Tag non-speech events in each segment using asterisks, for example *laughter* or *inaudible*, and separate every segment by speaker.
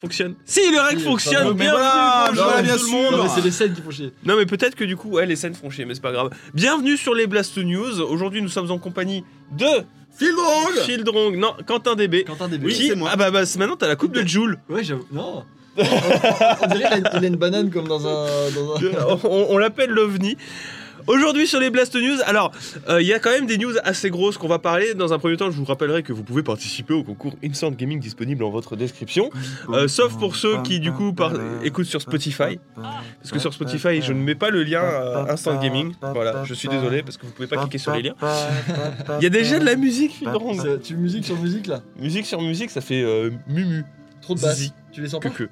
Speaker 1: fonctionne. Si, le rec
Speaker 2: Si,
Speaker 1: fonctionne.
Speaker 2: pardon,
Speaker 3: mais
Speaker 1: Bienvenue,
Speaker 3: voilà,
Speaker 1: bonjour
Speaker 3: voilà,
Speaker 1: tout
Speaker 3: bien
Speaker 1: le
Speaker 3: sûr.
Speaker 1: monde.
Speaker 2: Non, mais c'est les scènes qui font chier.
Speaker 1: Non mais peut-être que du coup, ouais, les scènes font chier, mais c'est pas grave. Bienvenue sur les Blast News. Aujourd'hui, nous sommes en compagnie de
Speaker 3: Phil Drong
Speaker 1: Shieldrong, non, Quentin DB.
Speaker 2: Quentin Début.
Speaker 3: Oui, c'est moi.
Speaker 1: Ah bah, bah c'est- maintenant t'as la coupe de Joule.
Speaker 2: Ouais, j'avoue. Non. *laughs* on, dirait qu'il a, il a une banane comme dans un. Dans un... *laughs*
Speaker 1: on on l'appelle l'OVNI. Aujourd'hui sur les Blast News, alors euh, il y a quand même des news assez grosses qu'on va parler. Dans un premier temps, je vous rappellerai que vous pouvez participer au concours Instant Gaming disponible en votre description. Euh, sauf pour ceux qui du coup par- écoutent sur Spotify. Parce que sur Spotify, je ne mets pas le lien euh, Instant Gaming. Voilà, je suis désolé parce que vous pouvez pas cliquer sur les liens. *laughs* Il y a déjà de la musique, Phil
Speaker 2: Tu musique sur musique là
Speaker 1: Musique sur musique, ça fait mumu.
Speaker 2: Trop de basse. Tu les sens
Speaker 1: que
Speaker 2: pas
Speaker 1: que.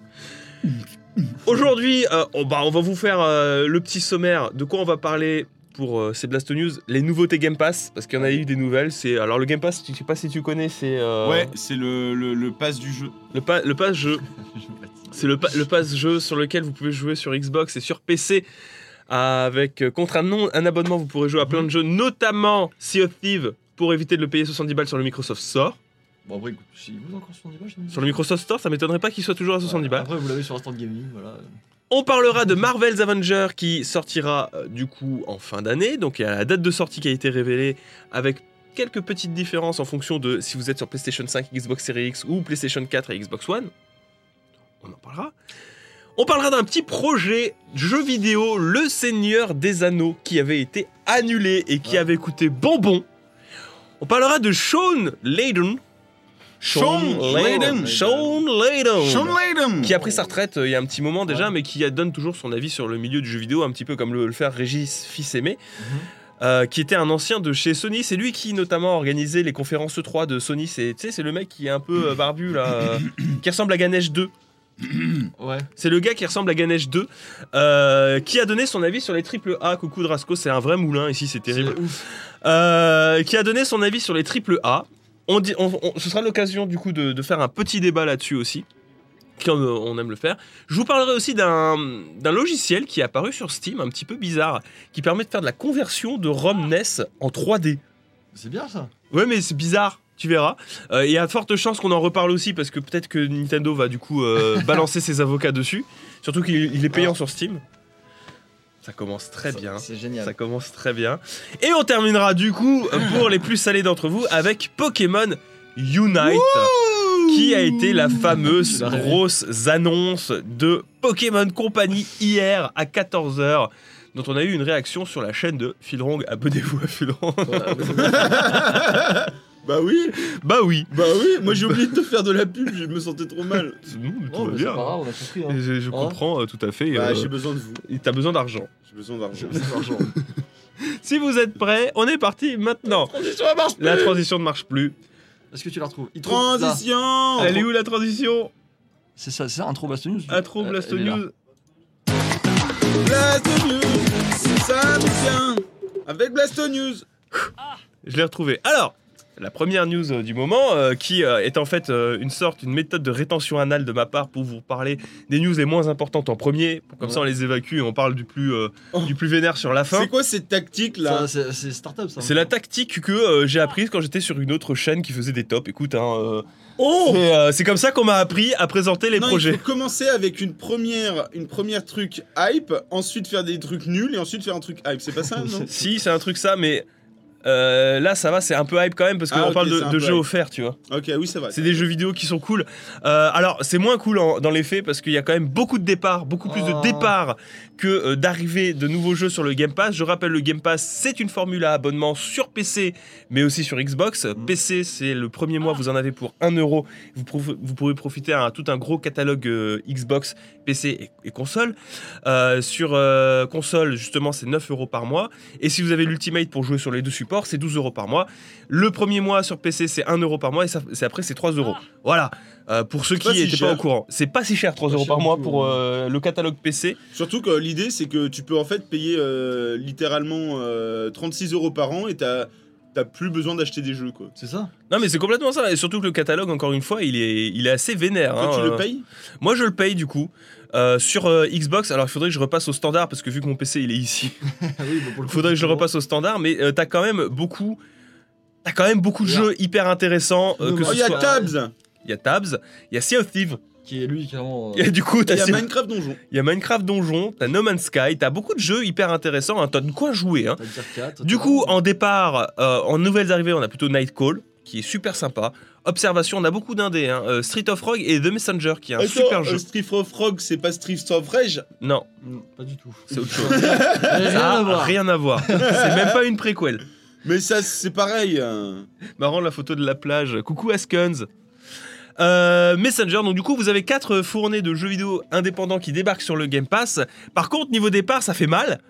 Speaker 1: Aujourd'hui, euh, on, bah, on va vous faire euh, le petit sommaire de quoi on va parler pour euh, ces Blast News, les nouveautés Game Pass, parce qu'il y en a eu des nouvelles. C'est alors le Game Pass, je sais pas si tu connais, c'est
Speaker 3: Ouais, c'est le, le, le pass du jeu.
Speaker 1: le, pa- le pass jeu. *laughs* C'est le, pa- le pass jeu sur lequel vous pouvez jouer sur Xbox et sur PC. Avec contre un, non, un abonnement, vous pourrez jouer à plein de jeux, notamment Sea of Thieves, pour éviter de le payer 70 balles sur le Microsoft Store.
Speaker 2: Bon, après, écoute, si vous encore sur niveau,
Speaker 1: Sur le Microsoft Store, ça m'étonnerait pas qu'il soit toujours à 70 balles.
Speaker 2: Après, vous l'avez sur Instant Gaming, voilà.
Speaker 1: On parlera de Marvel's Avenger qui sortira euh, du coup en fin d'année. Donc il y a la date de sortie qui a été révélée avec quelques petites différences en fonction de si vous êtes sur PlayStation 5, Xbox Series X ou PlayStation 4 et Xbox One. On en parlera. On parlera d'un petit projet jeu vidéo, Le Seigneur des Anneaux, qui avait été annulé et qui
Speaker 2: Ouais.
Speaker 1: avait coûté bonbon. On parlera de Sean Layden.
Speaker 3: Sean Layden.
Speaker 1: Sean Layden
Speaker 3: Sean Layden
Speaker 1: qui a pris sa retraite euh, il y a un petit moment déjà, mais qui a- donne toujours son avis sur le milieu du jeu vidéo, un petit peu comme le, le fait Régis Fils-Aimé, euh, qui était un ancien de chez Sony. C'est lui qui notamment organisait les conférences E3 de Sony. C'est le mec qui est un peu euh, barbu là, euh, qui ressemble à Ganesh 2.
Speaker 2: Ouais.
Speaker 1: C'est le gars qui ressemble à Ganesh 2, euh, qui a donné son avis sur les triple A. Coucou Drasco, c'est un vrai moulin ici, c'est terrible.
Speaker 2: C'est ouf.
Speaker 1: Euh, qui a donné son avis sur les triple A. On dit, on- on- ce sera l'occasion du coup de, de faire un petit débat là-dessus aussi, comme euh, on aime le faire. Je vous parlerai aussi d'un logiciel qui est apparu sur Steam, un petit peu bizarre, qui permet de faire de la conversion de ROM NES en 3D.
Speaker 2: C'est bien ça.
Speaker 1: Ouais, mais c'est bizarre. Tu verras. Euh, Il y a de fortes chances qu'on en reparle aussi parce que peut-être que Nintendo va du coup euh, *laughs* balancer ses avocats dessus. Surtout qu'il il est payant sur Steam. Ça commence très
Speaker 2: Ça-
Speaker 1: bien.
Speaker 2: C'est génial.
Speaker 1: Ça commence très bien. Et on terminera du coup, *laughs* pour les plus salés d'entre vous, avec Pokémon Unite, qui a été la fameuse grosse annonce de Pokémon Company hier à 14h, dont on a eu une réaction sur la chaîne de Philrong. Abonnez-vous à Philrong. *laughs*
Speaker 3: Bah oui,
Speaker 1: bah oui.
Speaker 3: bah oui, moi j'ai *laughs* oublié de te faire de la pub, je me sentais trop mal.
Speaker 1: Non, mais tout
Speaker 2: Oh,
Speaker 1: va
Speaker 2: c'est
Speaker 1: bien.
Speaker 2: pas grave, on a compris. Hein.
Speaker 1: Et Je, je
Speaker 2: Hein
Speaker 1: comprends euh, tout à fait.
Speaker 3: Bah
Speaker 1: euh,
Speaker 3: j'ai besoin de vous,
Speaker 1: et T'as besoin d'argent.
Speaker 3: j'ai besoin d'argent. *laughs*
Speaker 1: Si vous êtes prêts, on est parti maintenant.
Speaker 3: Transition marche
Speaker 1: La transition ne marche plus.
Speaker 2: Est-ce que tu la retrouves? Il trouve- là.
Speaker 3: Transition
Speaker 1: Elle est où la transition?
Speaker 2: C'est ça, c'est ça, intro Blast News?
Speaker 1: Intro
Speaker 2: Euh,
Speaker 1: Blast
Speaker 2: elle est là.
Speaker 1: News.
Speaker 3: Blast News, ça nous tient avec Blast News.
Speaker 1: Je l'ai retrouvé. Alors, la première news euh, du moment, euh, qui euh, est en fait euh, une sorte, une méthode de rétention anale de ma part pour vous parler des news les moins importantes en premier. Pour comme ça, on les évacue et on parle du plus, euh,
Speaker 3: Oh.
Speaker 1: du plus vénère sur la fin.
Speaker 3: C'est quoi cette tactique là?
Speaker 2: C'est startup ça.
Speaker 1: C'est la tactique que euh, j'ai apprise quand j'étais sur une autre chaîne qui faisait des tops. Écoute, hein, euh,
Speaker 3: Oh
Speaker 1: c'est, euh, c'est comme ça qu'on m'a appris à présenter les
Speaker 3: non,
Speaker 1: projets.
Speaker 3: il faut commencer avec une première, une première truc hype, ensuite faire des trucs nuls et ensuite faire un truc hype. C'est pas ça, *laughs* non?
Speaker 1: Si, c'est un truc ça, mais euh, là, ça va, c'est un peu hype quand même parce qu'on
Speaker 3: Ah,
Speaker 1: parle de, jeux
Speaker 3: hype.
Speaker 1: offerts, tu vois.
Speaker 3: Ok, oui, ça va.
Speaker 1: C'est des jeux vidéo qui sont cool. Euh, alors, c'est moins cool en- dans les faits parce qu'il y a quand même beaucoup de départs, beaucoup plus
Speaker 2: Oh.
Speaker 1: de départs que euh, d'arrivées de nouveaux jeux sur le Game Pass. Je rappelle, le Game Pass, c'est une formule à abonnement sur PC, mais aussi sur Xbox.
Speaker 2: Mm.
Speaker 1: PC, c'est le premier mois, vous en avez pour 1 euro. Vous, pourrez profiter à tout un gros catalogue euh, Xbox, PC et, et console. Euh, sur euh, console, justement, c'est 9 euros par mois. Et si vous avez l'Ultimate pour jouer sur les deux supports, c'est 12 euros par mois. Le premier mois sur PC, c'est 1 euro par mois et ça, c'est après, c'est 3 euros. Voilà. Euh, pour ceux qui
Speaker 3: si
Speaker 1: n'étaient pas au courant, c'est pas si cher 3
Speaker 2: Pas
Speaker 1: euros par mois pour euh, le catalogue PC.
Speaker 3: Surtout que l'idée, c'est que tu peux en fait payer euh, littéralement euh, 36 euros par an et t'as t'as plus besoin d'acheter des jeux, quoi.
Speaker 2: C'est ça
Speaker 1: Non mais c'est complètement ça et surtout que le catalogue encore une fois il est, il est assez vénère.
Speaker 3: Toi,
Speaker 1: hein,
Speaker 3: tu le payes?
Speaker 1: Moi je le paye du coup. Euh, sur euh, Xbox, alors il faudrait que je repasse au standard parce que vu que mon PC il est ici, *laughs*
Speaker 2: oui, bah,
Speaker 1: il faudrait que je le repasse au standard, mais euh, t'as quand même beaucoup, t'as quand même beaucoup de
Speaker 2: Yeah.
Speaker 1: jeux hyper intéressants. euh, que
Speaker 2: Oh,
Speaker 3: Oh, il y a
Speaker 1: soit-
Speaker 3: Tabs
Speaker 1: il y a Tabs, il y a Sea of Thieves.
Speaker 2: Qui est lui, clairement.
Speaker 1: Et du coup,
Speaker 3: Il
Speaker 1: t'as
Speaker 3: y a Minecraft Donjon.
Speaker 1: il y a Minecraft Donjon, t'as No Man's Sky, t'as beaucoup de jeux hyper intéressants, hein, t'as de quoi jouer. Hein.
Speaker 2: T'as le tier 4,
Speaker 1: Du coup, en départ, euh, en nouvelles arrivées, on a plutôt Nightcall, qui est super sympa. Observation, on a beaucoup d'indés, hein. euh, Street of Rogue et The Messenger, qui est un
Speaker 3: Attends,
Speaker 1: super
Speaker 3: euh,
Speaker 1: jeu.
Speaker 3: Street of Rogue, c'est pas Street of Rage?
Speaker 1: Non,
Speaker 2: Mm, Pas du tout.
Speaker 1: c'est autre *laughs* chose.
Speaker 2: Rien
Speaker 1: Ça a
Speaker 2: à voir.
Speaker 1: rien à voir. c'est même pas une préquelle.
Speaker 3: Mais ça, c'est pareil. hein.
Speaker 1: Marrant la photo de la plage. Coucou Askens. Euh, Messenger, donc du coup vous avez quatre fournées de jeux vidéo indépendants qui débarquent sur le Game Pass. Par contre, niveau départ, ça fait mal.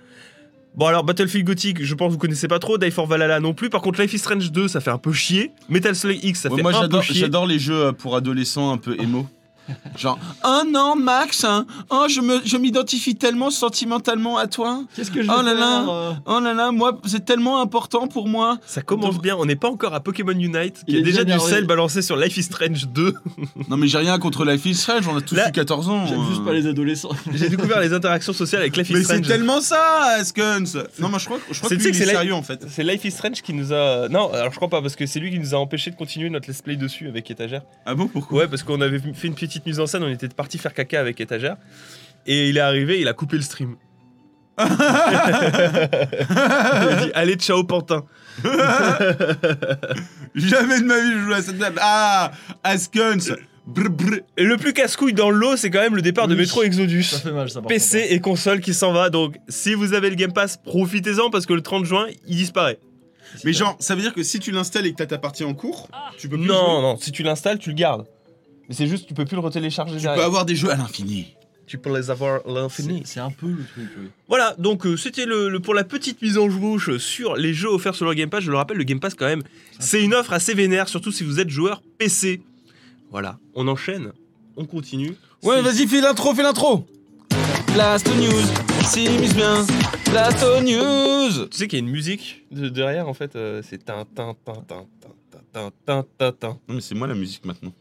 Speaker 1: Bon alors Battlefield Gothic, je pense que vous connaissez pas trop, Die for Valhalla non plus. Par contre, Life is Strange 2, ça fait un peu chier. Metal Slug X, ça
Speaker 4: Ouais,
Speaker 1: fait
Speaker 4: moi
Speaker 1: un peu
Speaker 4: j'adore,
Speaker 1: chier.
Speaker 4: j'adore les jeux euh, pour adolescents un peu émo. Genre, oh non, Max, hein, oh, je, me, je m'identifie tellement sentimentalement à toi.
Speaker 2: Qu'est-ce que je
Speaker 4: Oh là
Speaker 2: faire,
Speaker 4: là.
Speaker 2: euh,
Speaker 4: Oh là là, moi, c'est tellement important pour moi.
Speaker 1: Ça commence bien, on n'est pas encore à Pokémon Unite, qui
Speaker 2: Il
Speaker 1: a
Speaker 2: est
Speaker 1: déjà du sel balancé sur Life is Strange 2. *laughs*
Speaker 4: Non, mais j'ai rien contre Life is Strange, on a tous
Speaker 1: Là,
Speaker 4: eu 14 ans.
Speaker 2: J'aime
Speaker 4: euh.
Speaker 2: juste pas les adolescents. *laughs*
Speaker 1: J'ai découvert les interactions sociales avec Life is
Speaker 3: Mais c'est
Speaker 1: Strange.
Speaker 3: tellement ça, Askens Non, moi je crois, je crois
Speaker 1: C'est-
Speaker 3: que
Speaker 1: c'est la-
Speaker 3: sérieux en fait.
Speaker 1: C'est Life is Strange qui nous a. Non, alors je crois pas, parce que c'est lui qui nous a empêché de continuer notre let's play dessus avec étagère.
Speaker 3: Ah bon, pourquoi?
Speaker 1: Ouais, parce qu'on avait fait une petite mise en scène, on était parti faire caca avec étagère. Et il est arrivé, il a coupé le stream. *laughs* il a dit Allez, ciao, Pantin. *laughs*
Speaker 3: Jamais de ma vie je joue à cette table. Ah, Askens Brr, brr.
Speaker 1: Et le plus casse-couille dans le lot, c'est quand même le départ de. Metro Exodus.
Speaker 2: Ça fait mal, ça.
Speaker 1: PC et console qui s'en va. Donc, si vous avez le Game Pass, profitez-en parce que le 30 juin, il disparaît.
Speaker 3: Mais genre, ça veut dire que si tu l'installes et que t'as ta partie en cours, tu peux plus
Speaker 1: Non,
Speaker 3: jouer.
Speaker 1: non, si tu l'installes, tu le gardes. Mais c'est juste, tu peux plus le retélécharger
Speaker 3: Tu peux
Speaker 1: derrière.
Speaker 3: avoir des jeux à l'infini.
Speaker 1: Tu peux les avoir à l'infini.
Speaker 2: C'est un peu le truc, oui.
Speaker 1: Voilà, donc euh, c'était le, le- pour la petite mise en bouche sur les jeux offerts sur le Game Pass. Je le rappelle, le Game Pass quand même, c'est une offre assez vénère, surtout si vous êtes joueur PC. Voilà, on enchaîne, on continue.
Speaker 4: Ouais,
Speaker 1: C'est-
Speaker 4: vas-y, fais l'intro, fais l'intro. Blast News, s'immisce bien. Blast News.
Speaker 1: Tu sais qu'il y a une musique de- derrière en fait, euh, c'est tin tin tin tin tin tin tin tin tin.
Speaker 4: Non, mais c'est moi la musique maintenant.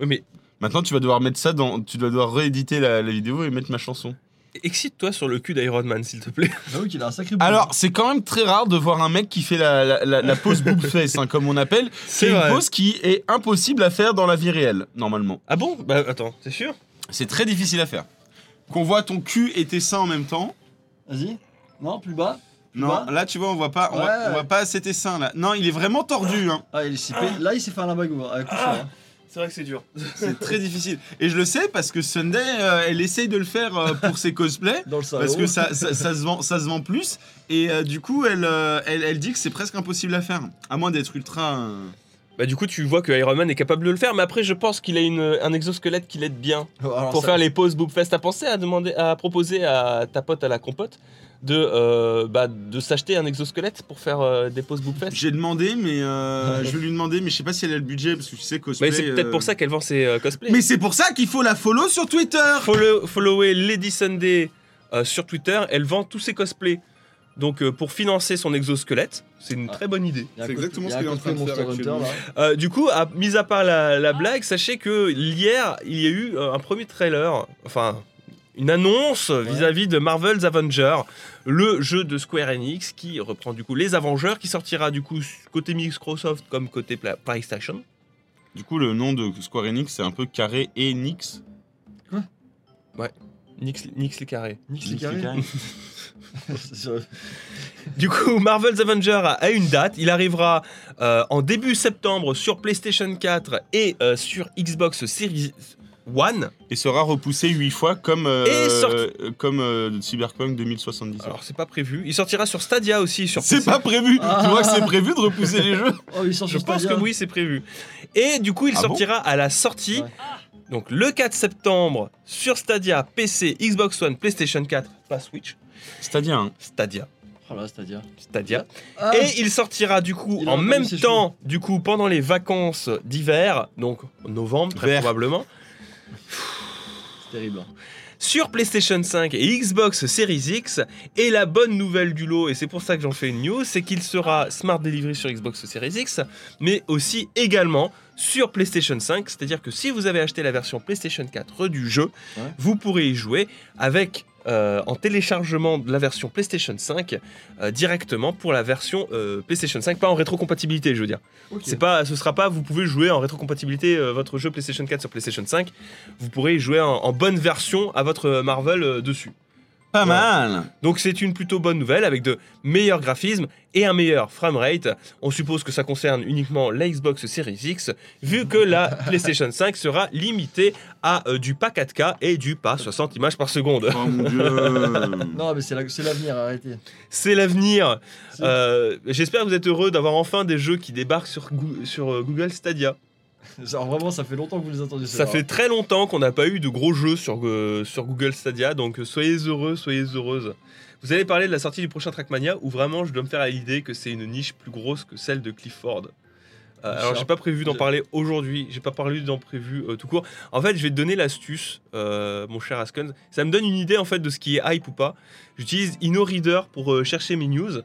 Speaker 1: Oui, mais
Speaker 4: Maintenant, tu vas devoir mettre ça dans. Tu vas devoir rééditer la, la vidéo et mettre ma chanson.
Speaker 1: excite-toi sur le cul d'Iron Man, s'il te plaît.
Speaker 2: J'avoue qu'il a un sacré boulot.
Speaker 4: Alors, c'est quand même très rare de voir un mec qui fait la, la, la- la pause boob face, hein, comme on appelle. *laughs* C'est une pause qui est impossible à faire dans la vie réelle, normalement.
Speaker 1: Ah bon? Bah attends, t'es sûr?
Speaker 4: C'est très difficile à faire.
Speaker 3: Qu'on voit ton cul et tes seins en même temps.
Speaker 2: Vas-y. Non, plus bas. Plus
Speaker 3: Non,
Speaker 2: bas.
Speaker 3: là tu vois, on voit pas, on, voit,
Speaker 2: Ouais,
Speaker 3: on voit pas assez tes seins là. Non, il est vraiment tordu. Hein.
Speaker 2: Ah, il s'est fait- Là, il s'est fait un lambago. Avec coup sûr, hein.
Speaker 1: C'est vrai que c'est dur. *laughs*
Speaker 3: C'est très difficile. Et je le sais parce que Sunday, euh, elle essaye de le faire euh, pour ses cosplays. *laughs*
Speaker 2: Dans le salon.
Speaker 3: Parce que ça, ça, ça se vend, ça se vend plus. Et euh, du coup, elle, euh, elle, elle dit que c'est presque impossible à faire. À moins d'être ultra. euh,
Speaker 1: Bah du coup, tu vois que Iron Man est capable de le faire, mais après, je pense qu'il a une, un exosquelette qui l'aide bien.
Speaker 2: Alors,
Speaker 1: Pour
Speaker 2: ça-
Speaker 1: faire les pauses Boobfest, t'as pensé à demander, à proposer à ta pote à la compote de, euh, bah, de s'acheter un exosquelette pour faire euh, des pauses Boobfest
Speaker 3: J'ai demandé, mais euh, je vais lui demander, mais je sais pas si elle a le budget parce que tu sais cosplay.
Speaker 1: Mais c'est peut-être pour ça qu'elle vend ses euh, cosplays.
Speaker 3: Mais c'est pour ça qu'il faut la follow sur Twitter.
Speaker 1: Follow, follower Lady Sunday euh, sur Twitter, elle vend tous ses cosplays. Donc euh, pour financer son exosquelette, c'est une
Speaker 2: Ah.
Speaker 1: très bonne idée.
Speaker 3: c'est exactement ce qu'il est en train de faire
Speaker 2: Monster Hunter,
Speaker 3: actuellement.
Speaker 1: Euh, du coup, à, mis à part la, la blague, sachez que hier, il y a eu un premier trailer, enfin une annonce vis-à-vis de Marvel's Avengers, le jeu de Square Enix qui reprend du coup les Avengers, qui sortira du coup côté Microsoft comme côté Pla- PlayStation.
Speaker 4: Du coup, le nom de Square Enix, c'est un peu carré et Nix.
Speaker 1: Nix, Nix les carrés.
Speaker 2: Nix les
Speaker 4: Nix les
Speaker 2: carrés. *laughs*
Speaker 1: Du coup, Marvel's Avengers a a une date. Il arrivera euh, en début septembre sur PlayStation 4 et euh, sur Xbox Series One.
Speaker 4: Et sera repoussé 8 fois comme, euh,
Speaker 1: sorti-
Speaker 4: comme euh, Cyberpunk 2077.
Speaker 1: Alors, c'est pas prévu. Il sortira sur Stadia aussi. Sur
Speaker 4: c'est pas prévu
Speaker 2: Ah.
Speaker 4: Tu vois que c'est prévu de repousser les jeux *laughs*
Speaker 2: Oh, il sort
Speaker 1: Je
Speaker 2: sur
Speaker 1: pense que
Speaker 2: Stadia.
Speaker 1: oui, c'est prévu. Et du coup, il
Speaker 4: Ah bon
Speaker 1: sortira à la sortie,
Speaker 2: Ouais.
Speaker 1: donc le 4 septembre, sur Stadia, PC, Xbox One, PlayStation 4, pas Switch,
Speaker 4: C'est-à-dire, hein,
Speaker 1: Stadia,
Speaker 2: Oh là, Stadia.
Speaker 1: Stadia.
Speaker 2: Ah,
Speaker 1: Et il sortira du coup en même temps, du coup pendant les vacances d'hiver, donc novembre très
Speaker 4: Vert.
Speaker 1: probablement,
Speaker 2: c'est terrible. hein.
Speaker 1: sur PlayStation 5 et Xbox Series X. Et la bonne nouvelle du lot, et c'est pour ça que j'en fais une news, c'est qu'il sera Smart Delivery sur Xbox Series X, mais aussi également sur PlayStation 5. C'est-à-dire que si vous avez acheté la version PlayStation 4 du jeu,
Speaker 2: Ouais.
Speaker 1: vous pourrez y jouer avec euh, en téléchargement de la version PlayStation 5 euh, directement pour la version euh, PlayStation 5, pas en rétrocompatibilité, je veux dire.
Speaker 2: Ok.
Speaker 1: C'est pas, ce sera pas, vous pouvez jouer en rétrocompatibilité votre jeu PlayStation 4 sur PlayStation 5. Vous pourrez jouer en, en bonne version à votre Marvel dessus.
Speaker 4: Pas
Speaker 1: Ouais.
Speaker 4: mal.
Speaker 1: Donc c'est une plutôt bonne nouvelle avec de meilleurs graphismes et un meilleur framerate. On suppose que ça concerne uniquement la Xbox Series X, vu que la *laughs* PlayStation 5 sera limitée à euh, du pas 4K et du pas 60 images par seconde.
Speaker 4: Oh mon dieu. *laughs*
Speaker 2: Non, mais c'est la- c'est l'avenir, arrêtez.
Speaker 1: C'est l'avenir. Euh, J'espère que vous êtes heureux d'avoir enfin des jeux qui débarquent sur euh, Google Stadia. *laughs*
Speaker 2: Genre, vraiment, ça fait longtemps que vous les attendez.
Speaker 1: Ça fait très longtemps qu'on n'a pas eu de gros jeux sur, euh, sur Google Stadia, donc euh, soyez heureux, soyez heureuses. Vous allez parler de la sortie du prochain Trackmania, où vraiment je dois me faire à l'idée que c'est une niche plus grosse que celle de Clifford. Euh, alors j'ai pas prévu d'en parler aujourd'hui, j'ai pas parlé d'en prévu euh, tout court. En fait, je vais te donner l'astuce, mon cher Askens. Ça me donne une idée en fait de ce qui est hype ou pas. J'utilise InnoReader pour chercher mes news.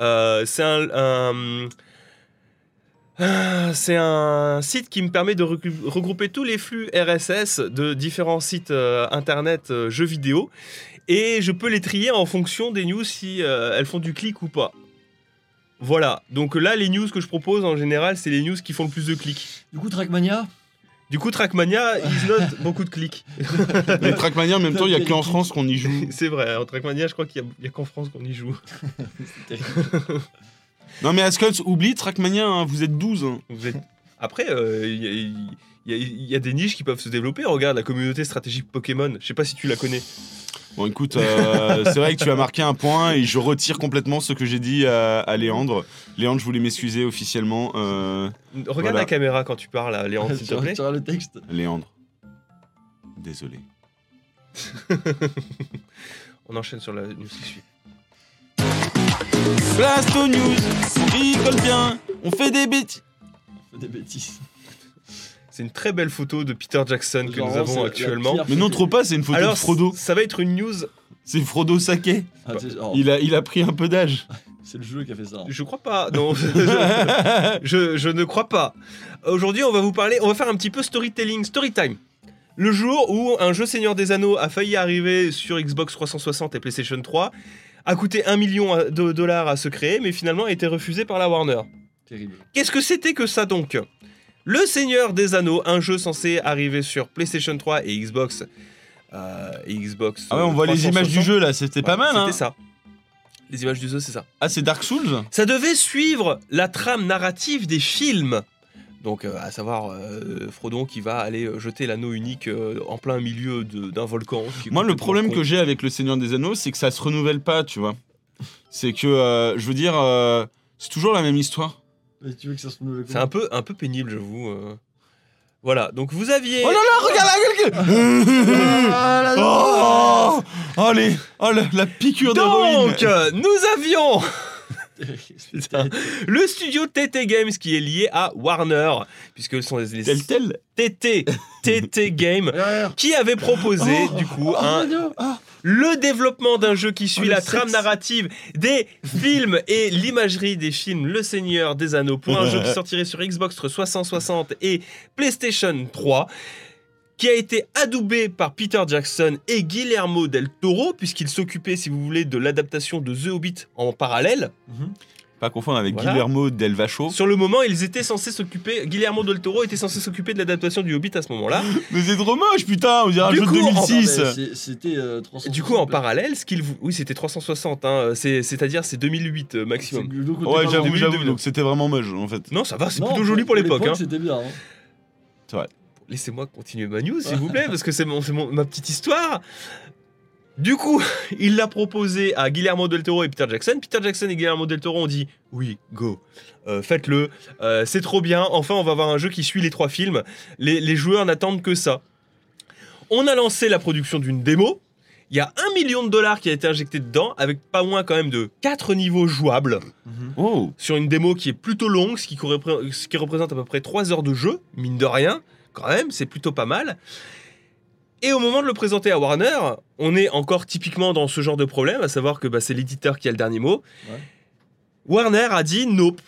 Speaker 1: C'est un, un- c'est un site qui me permet de regrouper tous les flux RSS de différents sites euh, internet euh, jeux vidéo et je peux les trier en fonction des news si euh, elles font du clic ou pas. Voilà, donc là les news que je propose en général c'est les news qui font le plus de clics.
Speaker 2: Du coup, Trackmania,
Speaker 1: Du coup Trackmania ils notent *laughs* beaucoup de clics. *laughs*
Speaker 4: Mais Trackmania, en même temps, il y a que en France qu'on y joue.
Speaker 1: c'est vrai, en Trackmania je crois qu'il n'y a, qu'en France qu'on y joue. *laughs*
Speaker 4: Non mais Ascuts, oublie Trackmania, hein, vous êtes 12. hein.
Speaker 1: Vous êtes- Après, euh, il y, a- il y a- il y a des niches qui peuvent se développer. Regarde la communauté stratégique Pokémon, je sais pas si tu la connais.
Speaker 4: Bon écoute, euh, c'est vrai que tu as marqué un point et je retire complètement ce que j'ai dit à, à Léandre. Léandre, je voulais m'excuser officiellement. euh,
Speaker 1: Regarde
Speaker 4: Voilà.
Speaker 1: la caméra quand tu parles, là, Léon, s'il te *laughs*
Speaker 2: tu
Speaker 1: plaît.
Speaker 2: auras le texte.
Speaker 4: Léandre, désolé. *laughs*
Speaker 1: On enchaîne sur la news qui suit.
Speaker 4: Blasto News, on rigole bien, on fait des bêtises.
Speaker 2: Des bêtises.
Speaker 1: C'est une très belle photo de Peter Jackson que
Speaker 2: Genre,
Speaker 1: nous avons actuellement.
Speaker 4: Mais non, trop pas, c'est une photo
Speaker 1: Alors,
Speaker 4: de Frodo.
Speaker 1: ça va être une news,
Speaker 4: C'est Frodo Saké.
Speaker 2: Ah, oh,
Speaker 4: Il a, il a pris un peu d'âge. *laughs*
Speaker 2: c'est le jeu qui a fait ça. hein.
Speaker 1: je crois pas. Non, *laughs* je, je- je ne crois pas. Aujourd'hui, on va vous parler, on va faire un petit peu storytelling, storytime. Le jour où un jeu Seigneur des Anneaux a failli arriver sur Xbox 360 et PlayStation 3, a coûté un million de dollars à se créer, mais finalement a été refusé par la Warner.
Speaker 2: Terrible.
Speaker 1: Qu'est-ce que c'était que ça donc? Le Seigneur des Anneaux, un jeu censé arriver sur PlayStation 3 et Xbox. euh, et Xbox.
Speaker 4: Ah ouais, on voit les images du
Speaker 1: 360.
Speaker 4: jeu là, c'était pas mal. Hein.
Speaker 1: C'était ça. Les images du jeu, c'est ça.
Speaker 4: Ah, c'est Dark Souls?
Speaker 1: Ça devait suivre la trame narrative des films. Donc, euh, à savoir euh, Frodon qui va aller euh, jeter l'anneau unique euh, en plein milieu d'un volcan.
Speaker 4: Moi, le problème
Speaker 1: con.
Speaker 4: que j'ai avec le Seigneur des Anneaux, c'est que ça se renouvelle pas, tu vois. C'est que, euh, je veux dire, euh, c'est toujours la même histoire.
Speaker 2: Mais tu veux que ça se renouvelle
Speaker 1: C'est un peu, un peu pénible, j'avoue. euh. Voilà, donc vous aviez.
Speaker 4: Oh là là, regarde là, *laughs*
Speaker 2: Ah, là,
Speaker 4: Oh, oh, les- oh, la, la piqûre d'héroïne
Speaker 1: donc, euh, nous avions. Le studio TT Games qui est lié à Warner, puisque ce sont les, les
Speaker 4: Tel. Tel
Speaker 1: TT, TT Game, qui avait proposé
Speaker 4: Oh,
Speaker 1: du coup
Speaker 2: Oh,
Speaker 1: un,
Speaker 2: radio.
Speaker 1: le développement d'un jeu qui suit
Speaker 2: Oh,
Speaker 1: la trame narrative des films et l'imagerie des films Le Seigneur des Anneaux pour un jeu qui *laughs* sortirait sur Xbox 360 et PlayStation 3 qui a été adoubé par Peter Jackson et Guillermo del Toro puisqu'il s'occupait si vous voulez de l'adaptation de The Hobbit en parallèle.
Speaker 2: Mhm.
Speaker 4: Pas confondre avec
Speaker 1: Voilà.
Speaker 4: Guillermo del Vacho.
Speaker 1: Sur le moment, ils étaient censés s'occuper Guillermo del Toro était censé s'occuper de l'adaptation du Hobbit à ce moment-là. *laughs*
Speaker 4: Mais c'est trop moche, putain, on dirait un
Speaker 1: Du
Speaker 4: jeu de
Speaker 1: coup, en-
Speaker 4: 2006.
Speaker 2: Ah, mais c'est- C'était euh, 360.
Speaker 1: Du coup, en parallèle, ce qu'il oui, c'était 360 hein, c'est c'est-à-dire c'est 2008 euh, maximum.
Speaker 2: C'est
Speaker 4: Ouais, j'avoue, j'avoue, donc c'était vraiment moche en fait.
Speaker 1: Non, ça va, c'est
Speaker 2: Non,
Speaker 1: plutôt joli pour l'époque. hein.
Speaker 2: C'était bien. hein.
Speaker 1: Laissez-moi continuer ma news, s'il *laughs* vous plaît, parce que c'est mon, c'est mon- ma petite histoire. Du coup, *laughs* il l'a proposé à Guillermo del Toro et Peter Jackson. Peter Jackson et Guillermo del Toro ont dit oui, go, Euh, faites-le, Euh, c'est trop bien. Enfin, on va avoir un jeu qui suit les trois films. Les, les joueurs n'attendent que ça. On a lancé la production d'une démo. Il y a un million de dollars qui a été injecté dedans, avec pas moins quand même de quatre niveaux jouables
Speaker 4: Oh,
Speaker 1: sur une démo qui est plutôt longue, ce qui, ce qui représente à peu près 3 heures de jeu, mine de rien, quand même, c'est plutôt pas mal. Et au moment de le présenter à Warner, on est encore typiquement dans ce genre de problème, à savoir que bah, c'est l'éditeur qui a le dernier mot.
Speaker 2: Ouais.
Speaker 1: Warner a dit nope.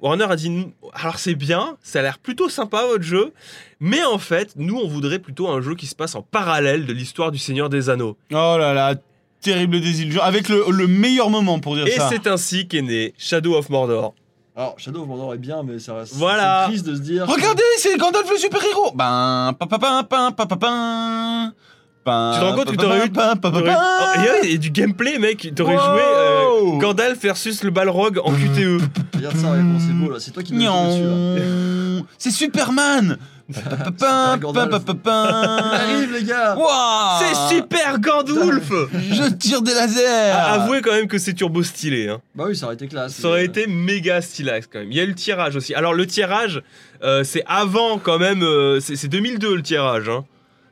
Speaker 1: Warner a dit alors c'est bien, ça a l'air plutôt sympa votre jeu, mais en fait, nous on voudrait plutôt un jeu qui se passe en parallèle de l'histoire du Seigneur des Anneaux.
Speaker 4: Oh là là, terrible désillusion. Avec le, le meilleur moment pour dire
Speaker 1: Et
Speaker 4: ça.
Speaker 1: c'est ainsi qu'est né Shadow of Mordor.
Speaker 2: Alors, Shadow of Mordor est bien, mais ça reste.
Speaker 1: Voilà.
Speaker 2: Triste de se dire.
Speaker 4: Regardez, c'est Gandalf le super-héros Ben, papapin, pin, papapin.
Speaker 1: Tu te rends compte que t'aurais eu-
Speaker 4: papapin.
Speaker 1: Oh, et ouais, et du gameplay, mec. T'aurais
Speaker 4: Wow.
Speaker 1: joué euh, Gandalf versus le Balrog en QTE.
Speaker 2: Regarde ça, c'est beau là. C'est toi qui me dessus là.
Speaker 4: C'est Superman. *laughs*
Speaker 2: Arrive les gars
Speaker 4: Waouh
Speaker 1: C'est super Gandulf *laughs*
Speaker 4: Je tire des lasers
Speaker 1: Ah, Avouez quand même que c'est turbo stylé. Hein.
Speaker 2: Bah oui, ça aurait été classe.
Speaker 1: Ça aurait été méga stylax quand même. Il y a eu le tirage aussi. Alors le tirage, euh, c'est avant quand même. euh, c'est c'est 2002 le tirage. Hein.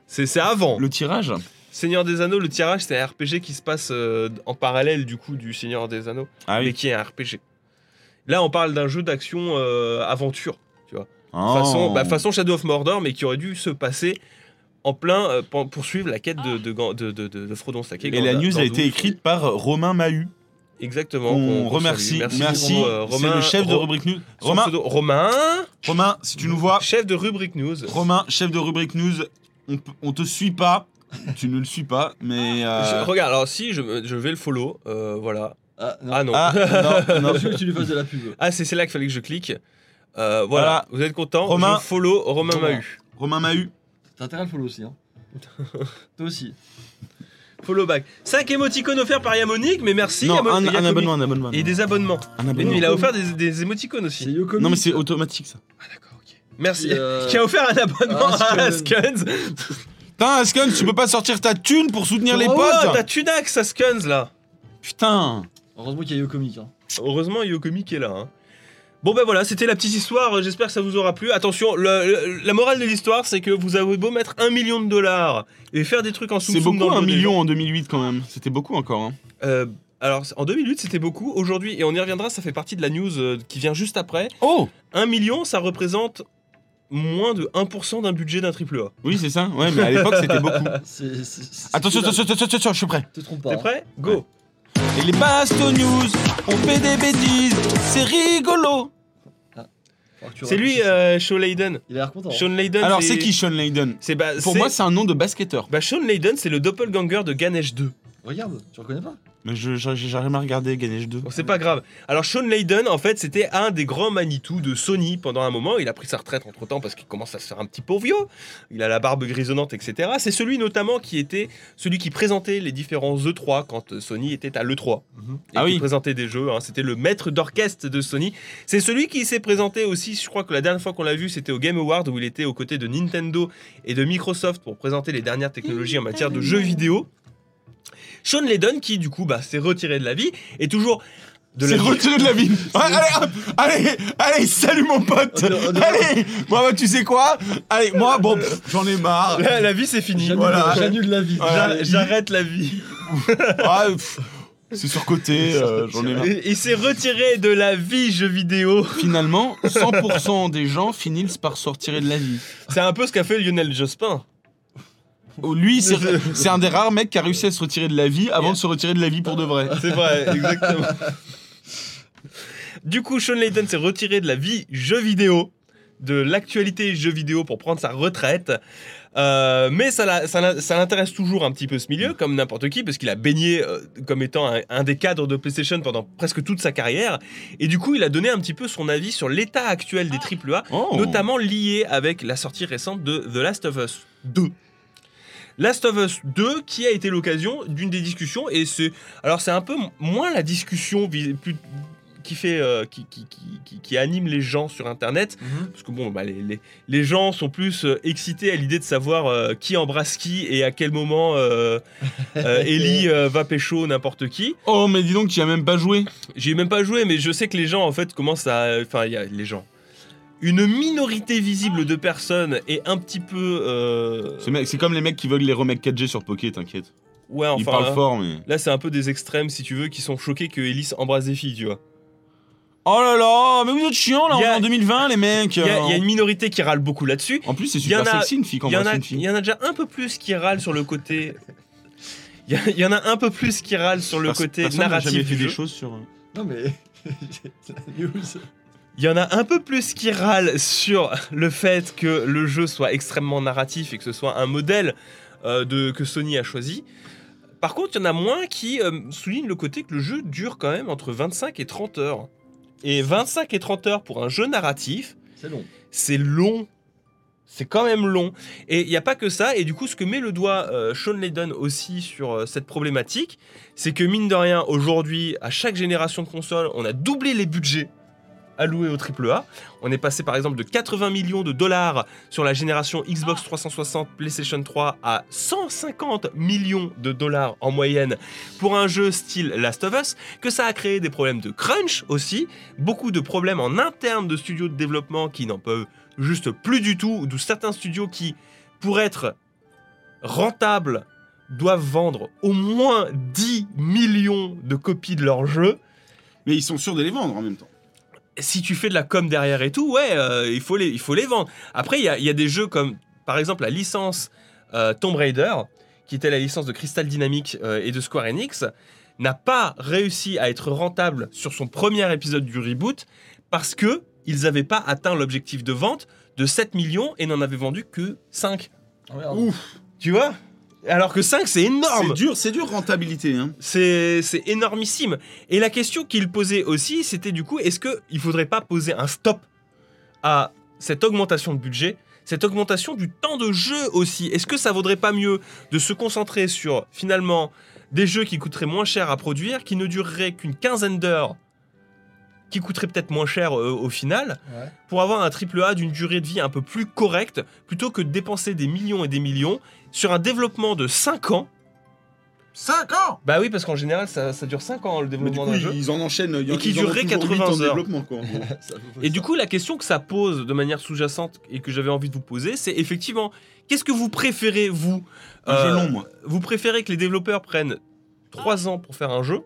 Speaker 1: C'est c'est avant.
Speaker 4: Le tirage
Speaker 1: Seigneur des Anneaux, le tirage, c'est un RPG qui se passe euh, en parallèle du coup du Seigneur des Anneaux,
Speaker 4: Ah
Speaker 1: mais qui est un RPG. Là, on parle d'un jeu d'action euh, aventure.
Speaker 4: Oh.
Speaker 1: façon, bah, façon Shadow of Mordor, mais qui aurait dû se passer en plein euh, pour poursuivre la quête de, de, Gan- de, de, de- de Frodon Sake.
Speaker 4: Et la news a été écrite par Romain Mahut.
Speaker 1: Exactement.
Speaker 4: On remercie. Merci.
Speaker 1: pour, euh,
Speaker 4: C'est
Speaker 1: Romain-
Speaker 4: le chef de rubrique news. Romain,
Speaker 1: pseudo- Romain,
Speaker 4: Romain, si tu nous vois,
Speaker 1: chef de rubrique news.
Speaker 4: Romain, chef de rubrique news, on, on te suit pas. tu ne le suis pas, mais. euh,
Speaker 1: Je- regarde, alors si je, je vais le follow, euh, voilà.
Speaker 2: Ah non.
Speaker 1: Ah non.
Speaker 4: Ah, non, *laughs* non.
Speaker 2: Je veux que tu lui fasses de la pub.
Speaker 1: Ah, c'est c'est là qu'il fallait que je clique. Euh, voilà.
Speaker 4: Voilà.
Speaker 1: vous êtes content
Speaker 4: Romain.
Speaker 1: Je follow Romain
Speaker 2: Romain.
Speaker 1: Mahut.
Speaker 4: Romain Mahut.
Speaker 2: T'as intérêt à le follow aussi. Hein. *laughs* Toi aussi.
Speaker 1: Follow back. 5 émoticônes offerts par Yamonique, mais merci.
Speaker 4: non,
Speaker 1: Yamo-
Speaker 4: un, abonnement, un abonnement.
Speaker 1: Et des abonnements.
Speaker 4: Un
Speaker 1: Mais
Speaker 4: abonnement.
Speaker 1: il a offert des, des émoticônes
Speaker 2: C'est
Speaker 1: aussi.
Speaker 2: Yokomi.
Speaker 4: Non, mais c'est automatique ça.
Speaker 1: Ah, d'accord, ok. Merci.
Speaker 2: Euh, *laughs*
Speaker 1: Qui a offert un abonnement
Speaker 2: Ah,
Speaker 1: à
Speaker 2: Askuns.
Speaker 1: Askuns. *laughs*
Speaker 4: Putain, Ascon, tu peux pas sortir ta thune pour soutenir les
Speaker 1: Oh,
Speaker 4: potes
Speaker 1: t'as Tunax Askuns là.
Speaker 4: Putain
Speaker 2: Heureusement qu'il y a Yokomi. Hein.
Speaker 1: Heureusement, Yokomi qui est là. hein. Bon ben voilà, c'était la petite histoire, j'espère que ça vous aura plu. Attention, le- le- la morale de l'histoire, c'est que vous avez beau mettre un million de dollars et faire des trucs en soum
Speaker 4: C'est beaucoup un million en 2008 quand même. C'était beaucoup encore. Hein.
Speaker 1: Euh, alors, en 2008, c'était beaucoup. Aujourd'hui, et on y reviendra, ça fait partie de la news euh, qui vient juste après.
Speaker 4: Oh
Speaker 1: 1 million, ça représente moins de 1% d'un budget d'un triple A.
Speaker 4: Oui, c'est ça. Ouais, mais à l'époque c'était beaucoup. *laughs*
Speaker 2: C'est- c'est- c'est-
Speaker 4: Attention, attention, attention, attention, je suis prêt.
Speaker 2: Te trompe pas.
Speaker 1: T'es
Speaker 2: hein.
Speaker 1: prêt? Go
Speaker 4: Et les Basto News, on fait des bêtises, c'est rigolo.
Speaker 2: Tu
Speaker 1: C'est lui, euh, Sean Layden.
Speaker 2: Il a l'air content. hein.
Speaker 1: Sean Layden.
Speaker 4: Alors c'est qui Sean Layden
Speaker 1: c'est, bah,
Speaker 4: Pour moi, c'est un nom de basketteur.
Speaker 1: bah, Sean Layden, c'est le doppelganger de Ganesh 2.
Speaker 2: Regarde, tu reconnais pas?
Speaker 4: Mais je j'ai jamais regardé Ganesh 2.
Speaker 1: Bon, c'est pas grave. Alors Sean Layden, en fait, c'était un des grands Manitou de Sony pendant un moment. Il a pris sa retraite entre temps parce qu'il commence à se faire un petit peu vieux. Il a la barbe grisonnante, etc. C'est celui notamment qui était celui qui présentait les différents E3 quand Sony était à l'E3.
Speaker 2: Mhm.
Speaker 1: Et
Speaker 4: Ah
Speaker 1: qui
Speaker 4: oui.
Speaker 1: présentait des jeux. hein. C'était le maître d'orchestre de Sony. C'est celui qui s'est présenté aussi. Je crois que la dernière fois qu'on l'a vu, c'était au Game Award où il était aux côtés de Nintendo et de Microsoft pour présenter les dernières technologies en matière de jeux vidéo. Sean Layden, qui du coup bah, s'est retiré de la vie, et toujours de
Speaker 4: C'est
Speaker 1: la vie.
Speaker 4: retiré de la vie. *laughs* Ouais, allez, hop, allez, allez, salut mon pote. Allez, moi, bah, tu sais quoi? Allez, moi, bon, *laughs* j'en ai marre.
Speaker 1: La, la vie c'est fini.
Speaker 2: J'annule
Speaker 4: Voilà.
Speaker 2: j'annule la vie.
Speaker 4: Voilà.
Speaker 1: J'arrête la vie.
Speaker 4: Ah, c'est surcoté, euh, j'en ai marre.
Speaker 1: Il s'est retiré de la vie jeux vidéo.
Speaker 4: Finalement, 100% *laughs* des gens finissent par sortir de la vie.
Speaker 1: C'est un peu ce qu'a fait Lionel Jospin.
Speaker 4: Oh, Lui, c'est un des rares mecs qui a réussi à se retirer de la vie avant de se retirer de la vie pour de vrai.
Speaker 1: C'est vrai, exactement. Du coup, Sean Layden s'est retiré de la vie jeux vidéo, de l'actualité jeux vidéo pour prendre sa retraite. Euh, mais ça, l'intéresse toujours un petit peu ce milieu, comme n'importe qui, parce qu'il a baigné euh, comme étant un, un des cadres de PlayStation pendant presque toute sa carrière. Et du coup, il a donné un petit peu son avis sur l'état actuel des AAA,
Speaker 4: Oh.
Speaker 1: notamment lié avec la sortie récente de The Last of Us 2. Last of Us 2 qui a été l'occasion d'une des discussions et c'est alors c'est un peu moins la discussion plus- qui fait euh, qui, qui, qui- qui- qui anime les gens sur internet
Speaker 2: Mhm.
Speaker 1: parce que bon bah, les, les, les gens sont plus euh, excités à l'idée de savoir euh, qui embrasse qui et à quel moment euh, *laughs* Ellie va pécho n'importe qui
Speaker 4: Oh, mais dis donc, tu as même pas joué.
Speaker 1: j'ai même pas joué, mais je sais que les gens en fait commencent à. Enfin, il y a les gens. Une minorité visible de personnes et un petit peu. euh,
Speaker 4: C'est mec- C'est comme les mecs qui veulent les remakes 4G sur Poké, t'inquiète.
Speaker 1: Ouais,
Speaker 4: Ils
Speaker 1: enfin.
Speaker 4: parlent
Speaker 1: là,
Speaker 4: fort, mais.
Speaker 1: là, c'est un peu des extrêmes, si tu veux, qui sont choqués que Elise embrasse des filles, tu vois.
Speaker 4: Oh là là, mais vous êtes chiants là,
Speaker 1: Y a-
Speaker 4: on est en 2020, les mecs. *laughs*
Speaker 1: Il y, a- il y a une minorité qui râle beaucoup là-dessus.
Speaker 4: En plus, c'est
Speaker 1: y en
Speaker 4: super
Speaker 1: a-
Speaker 4: sexy une fille quand
Speaker 1: Il y, en
Speaker 4: embrasse
Speaker 1: a,
Speaker 4: une
Speaker 1: il
Speaker 4: fille.
Speaker 1: y en a déjà un peu plus qui râlent sur le côté. Il y, a- il y en a un peu plus qui râlent sur le
Speaker 4: Pers-
Speaker 1: côté
Speaker 4: personne n'a
Speaker 1: narratif
Speaker 4: jamais fait
Speaker 1: du
Speaker 4: des
Speaker 1: jeu.
Speaker 4: choses sur.
Speaker 2: Non mais. *laughs* la news.
Speaker 1: Il y en a un peu plus qui râlent sur le fait que le jeu soit extrêmement narratif et que ce soit un modèle euh, de, que Sony a choisi. Par contre, il y en a moins qui euh, soulignent le côté que le jeu dure quand même entre 25 et 30 heures. Et 25 et 30 heures pour un jeu narratif,
Speaker 2: C'est long.
Speaker 1: c'est long. C'est quand même long. Et il n'y a pas que ça. Et du coup, ce que met le doigt euh, Sean Layden aussi sur euh, cette problématique, c'est que mine de rien, aujourd'hui, à chaque génération de consoles, on a doublé les budgets alloués au AAA. On est passé par exemple de 80 millions de dollars sur la génération Xbox 360, PlayStation 3 à 150 millions de dollars en moyenne pour un jeu style Last of Us, que ça a créé des problèmes de crunch aussi, beaucoup de problèmes en interne de studios de développement qui n'en peuvent juste plus du tout, ou de certains studios qui, pour être rentables, doivent vendre au moins 10 millions de copies de leur jeu.
Speaker 3: Mais ils sont sûrs de les vendre en même temps.
Speaker 1: Si tu fais de la com derrière et tout, ouais, euh, il, faut les, il faut les vendre. Après, il y a, il y a des jeux comme, par exemple, la licence euh, Tomb Raider, qui était la licence de Crystal Dynamics euh, et de Square Enix, n'a pas réussi à être rentable sur son premier épisode du reboot parce que ils n'avaient pas atteint l'objectif de vente de 7 millions et n'en avaient vendu que 5.
Speaker 2: Ah.
Speaker 3: Ouf,
Speaker 1: Tu vois? Alors que 5, c'est énorme
Speaker 3: c'est dur, c'est dur rentabilité. Hein.
Speaker 1: C'est c'est énormissime. Et la question qu'il posait aussi, c'était du coup, est-ce qu'il ne faudrait pas poser un stop à cette augmentation de budget, cette augmentation du temps de jeu aussi? Est-ce que ça vaudrait pas mieux de se concentrer sur finalement des jeux qui coûteraient moins cher à produire, qui ne dureraient qu'une quinzaine d'heures, qui coûteraient peut-être moins cher euh, au final,
Speaker 2: Ouais.
Speaker 1: pour avoir un triple A d'une durée de vie un peu plus correcte, plutôt que de dépenser des millions et des millions sur un développement de 5 ans
Speaker 3: 5 ans
Speaker 1: bah oui, parce qu'en général, ça, ça dure 5 ans le développement d'un jeu.
Speaker 3: ils en enchaînent. ils-
Speaker 1: Et qui
Speaker 3: en
Speaker 1: durerait
Speaker 3: toujours
Speaker 1: 80
Speaker 3: huit en
Speaker 1: heures.
Speaker 3: quoi, en *laughs*
Speaker 1: Et du coup, la question que ça pose de manière sous-jacente et que j'avais envie de vous poser, c'est effectivement, qu'est-ce que vous préférez, vous
Speaker 3: Un jeu
Speaker 1: Euh,
Speaker 3: long, moi.
Speaker 1: Vous préférez que les développeurs prennent 3 ans pour faire un jeu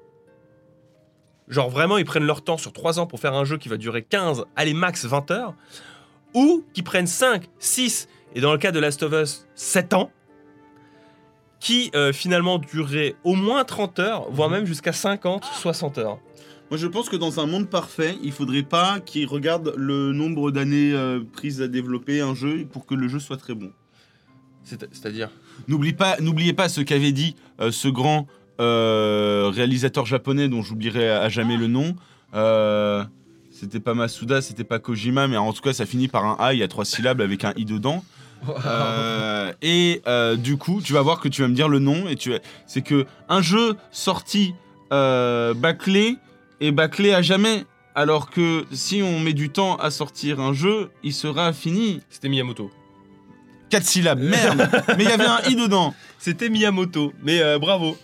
Speaker 1: Genre vraiment, ils prennent leur temps sur 3 ans pour faire un jeu qui va durer 15, allez max 20 heures Ou qu'ils prennent 5, 6, et dans le cas de Last of Us, 7 ans qui euh, finalement durerait au moins 30 heures, voire même jusqu'à 50, 60 heures.
Speaker 3: Moi, je pense que dans un monde parfait, il faudrait pas qu'ils regardent le nombre d'années euh, prises à développer un jeu pour que le jeu soit très bon.
Speaker 1: C'est- C'est-à-dire
Speaker 4: pas, n'oubliez pas ce qu'avait dit euh, ce grand réalisateur japonais dont j'oublierai à, jamais le nom. Euh, c'était pas Masuda, c'était pas Kojima, mais en tout cas ça finit par un A, il y a trois syllabes avec un I dedans. Euh, et euh, du coup, tu vas voir que tu vas me dire le nom et tu vas- c'est que un jeu sorti euh, bâclé est bâclé à jamais. Alors que si on met du temps à sortir un jeu, il sera fini.
Speaker 1: C'était Miyamoto.
Speaker 4: Quatre syllabes, merde *laughs* Mais il y avait un i dedans.
Speaker 1: C'était Miyamoto, mais euh, bravo.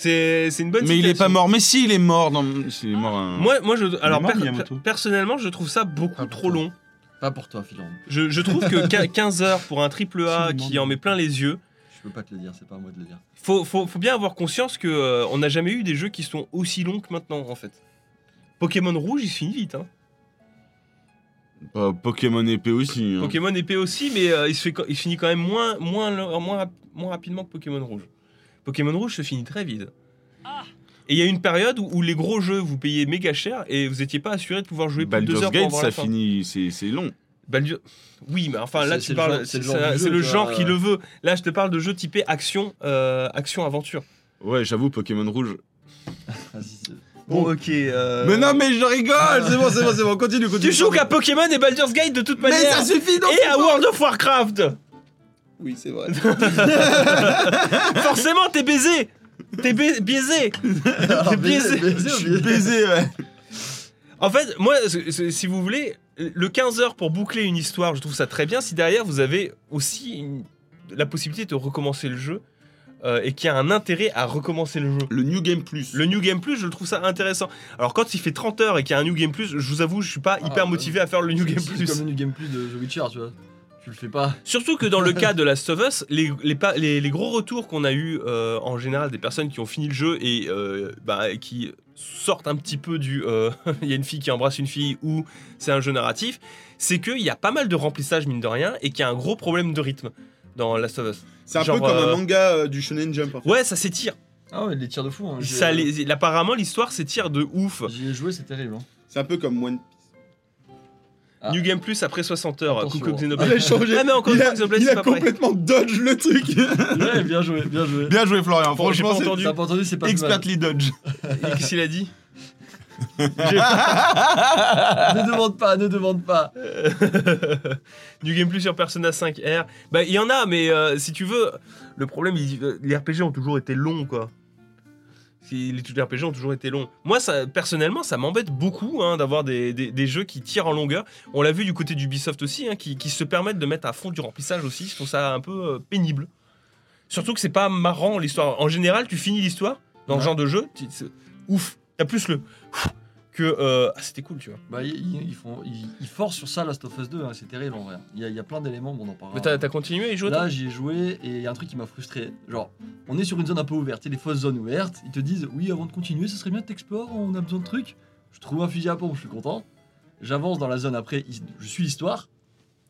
Speaker 1: C'est une bonne
Speaker 4: Mais il est pas mort. Mais si, il est mort. Dans... Il est mort. hein.
Speaker 1: Moi, moi je, alors
Speaker 4: mort,
Speaker 1: per-
Speaker 4: Miyamoto
Speaker 1: personnellement, je trouve ça beaucoup trop long.
Speaker 2: Pas pour toi, Philan.
Speaker 1: Je, je trouve que quin- *laughs* 15 heures pour un triple A qui en met plein les yeux,
Speaker 2: Je peux pas te le dire, c'est pas à moi de le dire.
Speaker 1: faut, faut, faut bien avoir conscience que euh, on n'a jamais eu des jeux qui sont aussi longs que maintenant en fait. Pokémon rouge, il se finit vite. Hein.
Speaker 4: Bah, Pokémon épée aussi. hein.
Speaker 1: Pokémon épée aussi, mais euh, il, se fait, il finit quand même moins, moins, moins rapidement que Pokémon rouge. Pokémon rouge se finit très vite. Et il y a une période où, où les gros jeux vous payez méga cher et vous n'étiez pas assuré de pouvoir jouer plus de deux
Speaker 4: Baldur's
Speaker 1: heures pour
Speaker 4: Gate,
Speaker 1: avoir
Speaker 4: ça
Speaker 1: la fin.
Speaker 4: finit. C'est long.
Speaker 1: Baldur- Oui, mais enfin là
Speaker 2: C'est-
Speaker 1: tu
Speaker 2: le
Speaker 1: parles,
Speaker 2: genre- c'est
Speaker 1: c'est
Speaker 2: le genre du
Speaker 1: c'est
Speaker 2: jeu,
Speaker 1: le
Speaker 2: tu
Speaker 1: genre
Speaker 2: vois,
Speaker 1: qui le veut. Là, je te parle de jeux typés action, euh, action aventure.
Speaker 4: Ouais, j'avoue, Pokémon rouge.
Speaker 1: Bon, ok. euh,
Speaker 4: Mais non, mais je rigole C'est bon, c'est bon, c'est bon. Continue, continue.
Speaker 1: Tu joues qu'à Pokémon et Baldur's Gate de toute
Speaker 4: Mais
Speaker 1: manière.
Speaker 4: ça suffit, non
Speaker 1: et à World of Warcraft.
Speaker 3: Oui, c'est vrai. *laughs*
Speaker 1: Forcément, t'es baisé. T'es ba- biaisé. *laughs* T'es biaisé.
Speaker 2: baisé,
Speaker 4: Je suis baisé, ouais.
Speaker 1: En fait, moi, c- c- si vous voulez, le 15 heures pour boucler une histoire, je trouve ça très bien. Si derrière vous avez aussi une- la possibilité de recommencer le jeu euh, et qu'il y a un intérêt à recommencer le jeu.
Speaker 3: Le New Game Plus.
Speaker 1: Le New Game Plus, je le trouve ça intéressant. Alors quand il fait 30 heures et qu'il y a un New Game Plus, je vous avoue, je suis pas hyper
Speaker 2: Ah,
Speaker 1: motivé à faire le New Game
Speaker 2: c'est
Speaker 1: Plus.
Speaker 2: comme le New Game Plus de The Witcher, tu vois. Tu le fais pas.
Speaker 1: Surtout que dans le *laughs* cas de Last of Us, les, les, pa- les- les gros retours qu'on a eu euh, en général des personnes qui ont fini le jeu et euh, bah, qui sortent un petit peu du euh, *laughs* il y a une fille qui embrasse une fille ou c'est un jeu narratif, c'est qu'il y a pas mal de remplissage mine de rien et qu'il y a un gros problème de rythme dans Last of Us.
Speaker 3: C'est un
Speaker 1: Genre,
Speaker 3: peu comme
Speaker 1: euh,
Speaker 3: un manga euh, du Shonen Jump. en fait.
Speaker 1: Ouais, ça s'étire.
Speaker 2: Ah ouais, les tirs de fou. Hein.
Speaker 1: Ça, les- apparemment, l'histoire s'étire de ouf.
Speaker 2: J'y ai joué, c'est terrible. hein.
Speaker 3: C'est un peu comme One
Speaker 2: Ah.
Speaker 1: New Game Plus après 60 heures.
Speaker 2: Attention.
Speaker 1: Coucou
Speaker 3: Il
Speaker 1: Xenoblade.
Speaker 3: a changé.
Speaker 1: Ah mais encore une
Speaker 3: il a,
Speaker 1: Xenoblade
Speaker 3: il a
Speaker 1: pas pareil.
Speaker 3: complètement dodge le truc. *laughs*
Speaker 2: Ouais, bien joué, bien joué.
Speaker 4: Bien joué, Florian.
Speaker 1: Bon, j'ai
Speaker 4: Franchement,
Speaker 1: pas
Speaker 4: c'est
Speaker 1: entendu.
Speaker 2: Pas entendu, c'est pas plus mal.
Speaker 4: expertly dodge.
Speaker 1: Et Qu'est-ce qu'il a dit *laughs* *laughs*
Speaker 2: Ne demande pas, ne demande pas.
Speaker 1: New Game Plus sur Persona 5 R. Bah il y en a mais euh, si tu veux le problème il- euh, les RPG ont toujours été longs quoi. Les les RPG ont toujours été longs. Moi, ça, personnellement, ça m'embête beaucoup hein, d'avoir des, des- des jeux qui tirent en longueur. On l'a vu du côté d'Ubisoft aussi, hein, qui, qui se permettent de mettre à fond du remplissage aussi. Je trouve ça un peu euh, pénible. Surtout que c'est pas marrant l'histoire. En général, tu finis l'histoire dans
Speaker 2: Ouais.
Speaker 1: ce genre de jeu, tu- ouf, t'as plus le ouf que euh, ah, c'était cool, tu vois.
Speaker 2: Bah, ils, font, ils, ils forcent sur ça Last of Us 2, hein, c'est terrible en vrai. Il y a, il y a plein d'éléments, bon, on en parlera.
Speaker 1: Mais t'as t'as continué à y jouer
Speaker 2: Là, j'y ai joué et il y a un truc qui m'a frustré. Genre, on est sur une zone un peu ouverte, tu sais, les fausses zones ouvertes. Ils te disent, oui, avant de continuer, ce serait bien que t'explores, on a besoin de trucs. Je trouve un fusil à pompe, je suis content. J'avance dans la zone après, je suis l'histoire.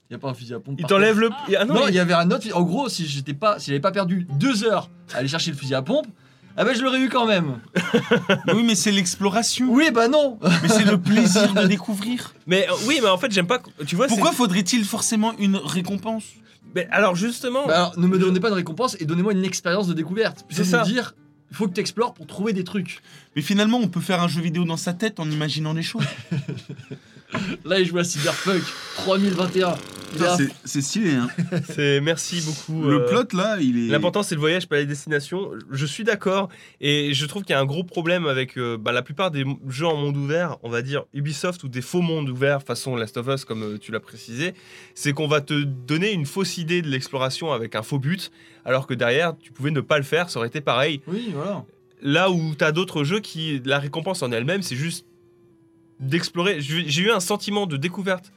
Speaker 2: Il n'y a pas un fusil à pompe.
Speaker 1: Il t'enlève le. Ah non,
Speaker 2: Non,
Speaker 1: il-
Speaker 2: il y avait un autre. En gros, si j'étais pas, si j'avais pas perdu deux heures à aller chercher le fusil à pompe, ah ben je l'aurais eu quand même.
Speaker 4: Oui, mais c'est l'exploration.
Speaker 2: Oui, bah non.
Speaker 4: Mais c'est le plaisir de *laughs* découvrir.
Speaker 1: Mais euh, oui, mais en fait, j'aime pas. Tu vois,
Speaker 4: Pourquoi faudrait-il forcément une récompense?
Speaker 1: Mais alors justement.
Speaker 2: Bah alors, ne me donnez pas de récompense et donnez-moi une expérience de découverte.
Speaker 1: C'est ça.
Speaker 2: dire, il faut que tu explores pour trouver des trucs.
Speaker 4: Mais finalement, on peut faire un jeu vidéo dans sa tête en imaginant les choses. *laughs*
Speaker 2: Là, il joue à Cyberpunk 3021. Il est à-
Speaker 4: C'est- C'est stylé, hein. *laughs*
Speaker 1: C'est merci beaucoup.
Speaker 4: Le
Speaker 1: euh,
Speaker 4: plot là, il est.
Speaker 1: L'important c'est le voyage, pas les destinations. Je suis d'accord et je trouve qu'il y a un gros problème avec euh, bah, la plupart des jeux en monde ouvert, on va dire Ubisoft ou des faux mondes ouverts façon Last of Us comme euh, tu l'as précisé, c'est qu'on va te donner une fausse idée de l'exploration avec un faux but, alors que derrière tu pouvais ne pas le faire, ça aurait été pareil.
Speaker 2: Oui, voilà.
Speaker 1: Là où tu as d'autres jeux qui la récompense en elle-même, c'est juste d'explorer. J'ai eu un sentiment de découverte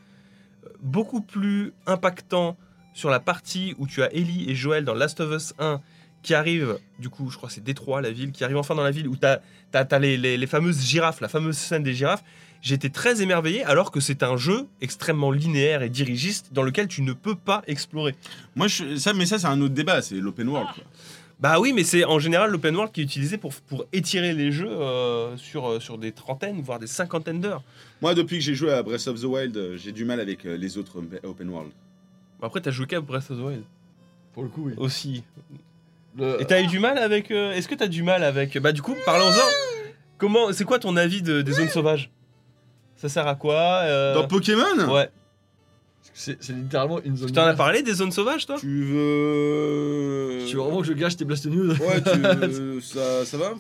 Speaker 1: euh, beaucoup plus impactant sur la partie où tu as Ellie et Joël dans Last of Us 1 qui arrivent, du coup, je crois que c'est Détroit, la ville, qui arrive enfin dans la ville où tu as, les, les- les fameuses girafes, la fameuse scène des girafes. J'étais très émerveillé alors que c'est un jeu extrêmement linéaire et dirigiste dans lequel tu ne peux pas explorer.
Speaker 4: Moi, je... ça, mais ça, c'est un autre débat. C'est l'open world. quoi.
Speaker 1: Bah oui, mais c'est en général l'open world qui est utilisé pour, pour étirer les jeux euh, sur, euh, sur des trentaines, voire des cinquantaines d'heures.
Speaker 3: Moi, depuis que j'ai joué à Breath of the Wild, euh, j'ai du mal avec euh, les autres op- open world.
Speaker 1: Après, t'as joué qu'à Breath of the Wild
Speaker 2: Pour le coup, oui.
Speaker 1: aussi.
Speaker 2: Le-
Speaker 1: Et t'as eu du mal avec. euh, Est-ce que t'as du mal avec. Bah, du coup, parlons-en. Comment. C'est quoi ton avis de- des zones sauvages? Ça sert à quoi euh,
Speaker 3: Dans Pokémon?
Speaker 1: Ouais.
Speaker 2: C'est littéralement une zone.
Speaker 1: Tu t'en as parlé des zones sauvages, toi
Speaker 3: Tu veux.
Speaker 2: Tu veux vraiment que je gâche tes Blast News
Speaker 3: Ouais, tu... *laughs* ça, ça va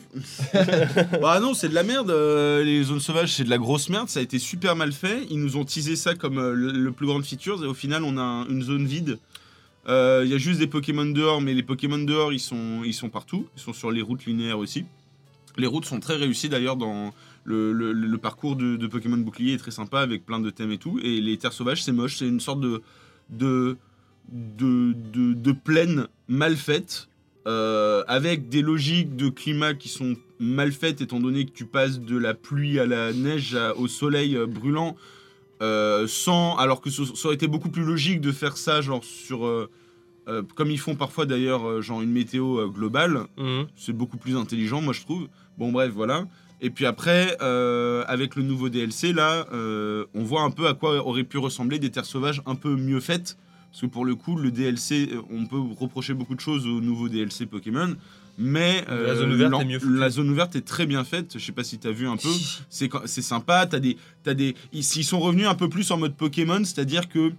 Speaker 3: *laughs*
Speaker 4: Bah non, c'est de la merde. euh, les zones sauvages, c'est de la grosse merde. Ça a été super mal fait. Ils nous ont teasé ça comme euh, le, le plus grand feature. Et au final, on a un- une zone vide. Euh, Il y a juste des Pokémon dehors, mais les Pokémon dehors, ils sont, ils sont partout. Ils sont sur les routes linéaires aussi. Les routes sont très réussies d'ailleurs dans le, le- le parcours de, de Pokémon Bouclier est très sympa avec plein de thèmes et tout. Et les terres sauvages, c'est moche. C'est une sorte de de de, de, de plaine mal faite. euh, avec des logiques de climat qui sont mal faites étant donné que tu passes de la pluie à la neige à- au soleil euh, brûlant euh, sans alors que ce- ça aurait été beaucoup plus logique de faire ça genre sur euh, comme ils font parfois d'ailleurs genre une météo globale
Speaker 1: Mhm.
Speaker 4: c'est beaucoup plus intelligent moi je trouve bon bref voilà et puis après euh, avec le nouveau DLC là euh, on voit un peu à quoi auraient pu ressembler des terres sauvages un peu mieux faites. Parce que pour le coup le DLC euh, on peut reprocher beaucoup de choses au nouveau DLC Pokémon mais euh,
Speaker 1: La zone ouverte est mieux foutue.
Speaker 4: la zone ouverte est très bien faite. Je sais pas si t'as vu un peu. *laughs* C'est sympa. T'as des t'as des ils, ils sont revenus un peu plus en mode Pokémon c'est à dire que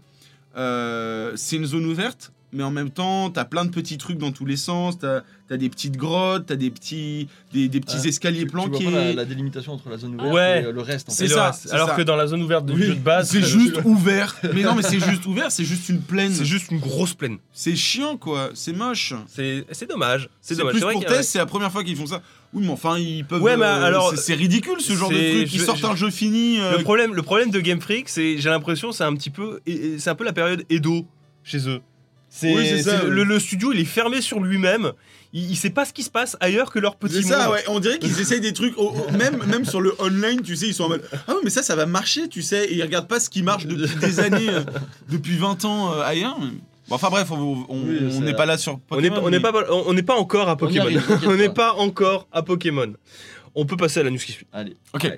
Speaker 4: euh, c'est une zone ouverte mais en même temps t'as plein de petits trucs dans tous les sens t'as as des petites grottes t'as des petits des, des petits
Speaker 2: Ah,
Speaker 4: escaliers
Speaker 2: Tu- tu vois
Speaker 4: planqués
Speaker 2: pas la, la délimitation entre la zone ouverte
Speaker 1: Ouais.
Speaker 2: et euh, le reste. En
Speaker 1: C'est
Speaker 2: fait.
Speaker 4: C'est
Speaker 1: le
Speaker 4: ça,
Speaker 1: reste. Alors
Speaker 4: ça.
Speaker 1: que dans la zone ouverte
Speaker 2: Oui,
Speaker 1: jeu de base,
Speaker 4: c'est
Speaker 1: euh,
Speaker 4: juste *laughs* ouvert mais non mais c'est juste ouvert c'est juste une plaine
Speaker 1: c'est juste une grosse plaine.
Speaker 4: c'est chiant quoi c'est moche
Speaker 1: C'est c'est dommage. C'est dommage.
Speaker 4: plus
Speaker 1: vrai
Speaker 4: pour test c'est la première fois qu'ils font ça oui mais enfin ils peuvent
Speaker 1: Ouais, mais
Speaker 4: euh,
Speaker 1: alors,
Speaker 4: c'est- ridicule ce genre de truc ils
Speaker 1: je-
Speaker 4: sortent
Speaker 1: je-
Speaker 4: un jeu fini euh,
Speaker 1: Le problème, le problème de Game Freak, c'est j'ai l'impression c'est un petit peu, c'est un peu la période Edo chez eux. C'est
Speaker 3: Oui, ouais.
Speaker 1: le, le studio, il est fermé sur lui-même. Il, il sait pas ce qui se passe ailleurs que leur petit
Speaker 3: C'est ça,
Speaker 1: monde.
Speaker 3: ouais. On dirait qu'ils essayent des trucs, au- au- même, même sur le online, tu sais, ils sont en mode Ah, mais ça, ça va marcher, tu sais. Et ils regardent pas ce qui marche depuis des années. euh.
Speaker 4: depuis 20 ans ailleurs mais- Bon, enfin bref on on- on
Speaker 2: Oui,
Speaker 4: on
Speaker 2: ça-
Speaker 4: n'est pas là sur
Speaker 1: On n'est
Speaker 4: Pokémon,
Speaker 1: pas, on n'est
Speaker 4: mais-
Speaker 1: pas, on n'est pas encore à Pokémon. *laughs* On n'est
Speaker 2: pas.
Speaker 1: encore à Pokémon. On peut passer à la news qui suit.
Speaker 2: Allez.
Speaker 4: ok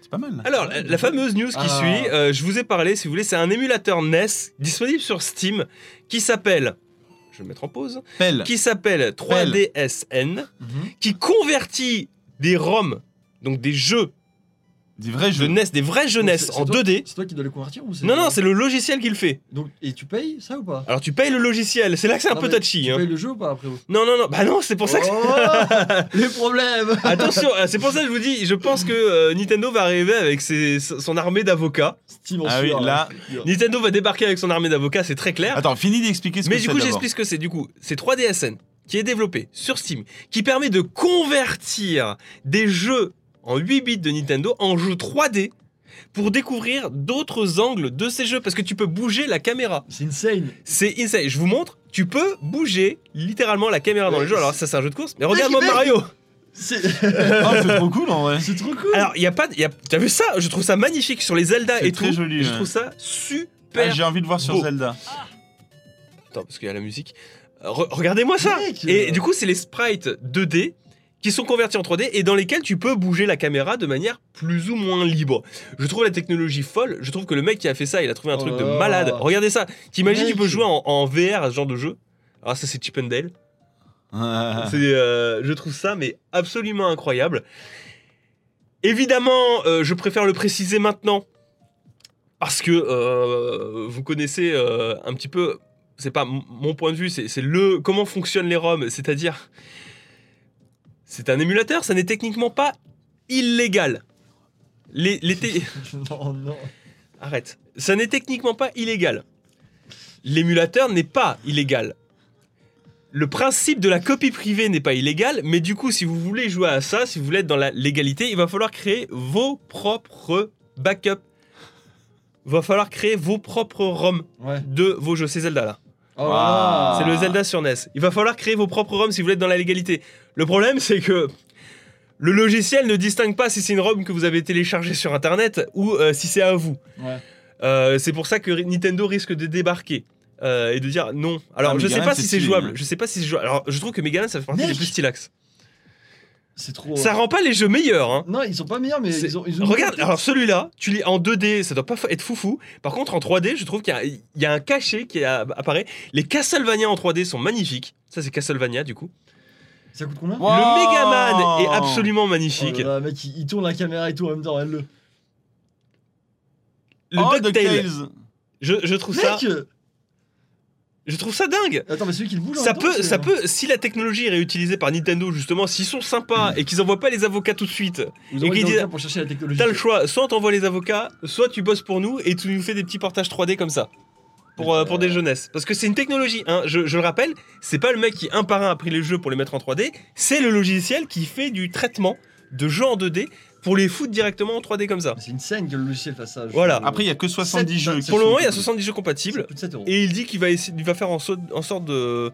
Speaker 4: C'est pas mal. là.
Speaker 1: Alors, la, la fameuse news qui
Speaker 2: Ah.
Speaker 1: suit, euh, je vous ai parlé, si vous voulez, c'est un émulateur NES disponible sur Steam qui s'appelle. Je vais le mettre en pause.
Speaker 4: Pelle.
Speaker 1: Qui s'appelle 3DSN,
Speaker 2: Mhm.
Speaker 1: qui convertit des ROM, donc des jeux
Speaker 4: Des vrais
Speaker 1: de
Speaker 4: jeux.
Speaker 1: NES, des NES
Speaker 2: c'est-
Speaker 1: en
Speaker 2: c'est toi-
Speaker 1: 2D.
Speaker 2: C'est toi qui dois les convertir ou c'est
Speaker 1: Non, non, c'est le logiciel qui le fait.
Speaker 2: Donc, et tu payes ça ou pas?
Speaker 1: Alors tu payes le logiciel, c'est là que c'est un
Speaker 2: Non,
Speaker 1: peu
Speaker 2: mais
Speaker 1: touchy.
Speaker 2: Tu
Speaker 1: hein.
Speaker 2: payes le jeu ou pas après
Speaker 1: Non, non, non, bah non, c'est pour ça que.
Speaker 2: Oh, *laughs* les problèmes *laughs*
Speaker 1: Attention, euh, c'est pour ça que je vous dis, je pense que euh, Nintendo va arriver avec ses- son armée d'avocats.
Speaker 2: Steam en
Speaker 4: Ah oui, là-
Speaker 1: Nintendo va débarquer avec son armée d'avocats, c'est très clair.
Speaker 4: Attends, finis d'expliquer ce
Speaker 1: Mais
Speaker 4: que
Speaker 1: du
Speaker 4: c'est
Speaker 1: coup,
Speaker 4: d'abord.
Speaker 1: j'explique ce que c'est. Du coup, c'est 3DSN qui est développé sur Steam, qui permet de convertir des jeux en 8 bits de Nintendo en jeux 3D pour découvrir d'autres angles de ces jeux parce que tu peux bouger la caméra.
Speaker 2: C'est insane.
Speaker 1: C'est insane. Je vous montre, tu peux bouger littéralement la caméra dans
Speaker 2: Ouais,
Speaker 1: le jeu. Alors ça c'est un jeu de course, mais regarde-moi
Speaker 2: mec,
Speaker 1: Mario.
Speaker 2: C'est
Speaker 4: Oh, *laughs* c'est trop cool en vrai.
Speaker 2: c'est trop cool.
Speaker 1: Alors il y a pas, y a- t'as vu ça? Je trouve ça magnifique sur les Zelda
Speaker 4: C'est
Speaker 1: et
Speaker 4: très
Speaker 1: tout.
Speaker 4: joli,
Speaker 1: Je
Speaker 4: ouais.
Speaker 1: trouve ça
Speaker 4: Ah,
Speaker 1: super.
Speaker 4: J'ai envie de voir sur
Speaker 1: beau.
Speaker 4: Zelda.
Speaker 1: Attends parce qu'il y a la musique. Re- Regardez-moi ça.
Speaker 2: Mec,
Speaker 1: Et
Speaker 2: euh,
Speaker 1: du coup, c'est les sprites 2D qui sont convertis en 3D et dans lesquels tu peux bouger la caméra de manière plus ou moins libre. Je trouve la technologie folle. Je trouve que le mec qui a fait ça, il a trouvé un truc de
Speaker 2: Oh.
Speaker 1: malade. Regardez ça. T'imagines, tu peux jouer en, en VR à ce genre de jeu? Alors ça, c'est Chip and Dale.
Speaker 4: Ah.
Speaker 1: Euh, je trouve ça mais absolument incroyable. Évidemment, euh, je préfère le préciser maintenant parce que euh, vous connaissez un petit peu. C'est pas mon point de vue, c'est c'est le comment fonctionnent les ROM, c'est-à-dire c'est un émulateur, ça n'est techniquement pas illégal. Les, les té- *laughs*
Speaker 2: Non, non.
Speaker 1: Arrête. Ça n'est techniquement pas illégal. L'émulateur n'est pas illégal. Le principe de la copie privée n'est pas illégal, mais du coup, si vous voulez jouer à ça, si vous voulez être dans la légalité, il va falloir créer vos propres backups. Il va falloir créer vos propres ROM
Speaker 2: Ouais.
Speaker 1: de vos jeux. C'est Zelda là.
Speaker 2: Oh là
Speaker 1: C'est le Zelda sur NES. Il va falloir créer vos propres ROM si vous voulez être dans la légalité. Le problème, c'est que le logiciel ne distingue pas si c'est une ROM que vous avez téléchargée sur Internet ou euh, si c'est à vous.
Speaker 2: Ouais.
Speaker 1: Euh, c'est pour ça que Nintendo risque de débarquer euh, et de dire non. Alors
Speaker 4: Ah,
Speaker 1: je sais
Speaker 4: Megaman,
Speaker 1: pas si c'est jouable. Je sais pas si c'est jouable. Alors je trouve que Megaman ça fait partie des plus stylax.
Speaker 2: C'est trop.
Speaker 1: Ça rend pas les jeux meilleurs. Hein.
Speaker 2: Non, ils sont pas meilleurs, mais ils ont. Ils ont
Speaker 1: Regarde, alors celui-là, tu lis en 2D, ça doit pas être foufou. Par contre, en 3D, je trouve qu'il y a- il y, a un cachet qui apparaît. Les Castlevania en 3D sont magnifiques. Ça, c'est Castlevania du coup.
Speaker 2: Ça coûte combien?
Speaker 4: Wow.
Speaker 1: Le Megaman est absolument
Speaker 2: Oh
Speaker 1: magnifique.
Speaker 2: là là, mec, il, il tourne la caméra et tout en même temps, elle le.
Speaker 1: Le
Speaker 4: Oh,
Speaker 1: DuckTale,
Speaker 4: DuckTales.
Speaker 1: je, je trouve ça,
Speaker 2: Mec
Speaker 1: je trouve ça dingue.
Speaker 2: Attends, mais celui qui le bouge en
Speaker 1: Ça
Speaker 2: temps,
Speaker 1: peut, ça peut, si la technologie est réutilisée par Nintendo justement, s'ils sont sympas et qu'ils envoient pas les avocats tout de suite,
Speaker 2: Vous
Speaker 1: et
Speaker 2: pour chercher la technologie.
Speaker 1: t'as le choix. Soit on t'envoie les avocats, soit tu bosses pour nous et tu nous fais des petits portages 3D comme ça. Pour, euh, pour des jeunesses. Parce que c'est une technologie, hein, je, je le rappelle, c'est pas le mec qui un par un a pris les jeux pour les mettre en 3D, c'est le logiciel qui fait du traitement de jeux en 2D pour les foutre directement en 3D comme ça.
Speaker 2: C'est une scène que le logiciel fasse ça.
Speaker 1: Voilà.
Speaker 4: Après, il y a que 70
Speaker 2: Sept-
Speaker 4: jeux.
Speaker 1: Pour le moment, il y a 70 jeux compatibles.
Speaker 2: coûte 7 euros.
Speaker 1: Et il dit qu'il va, essayer, il va faire en, sorte- en sorte de,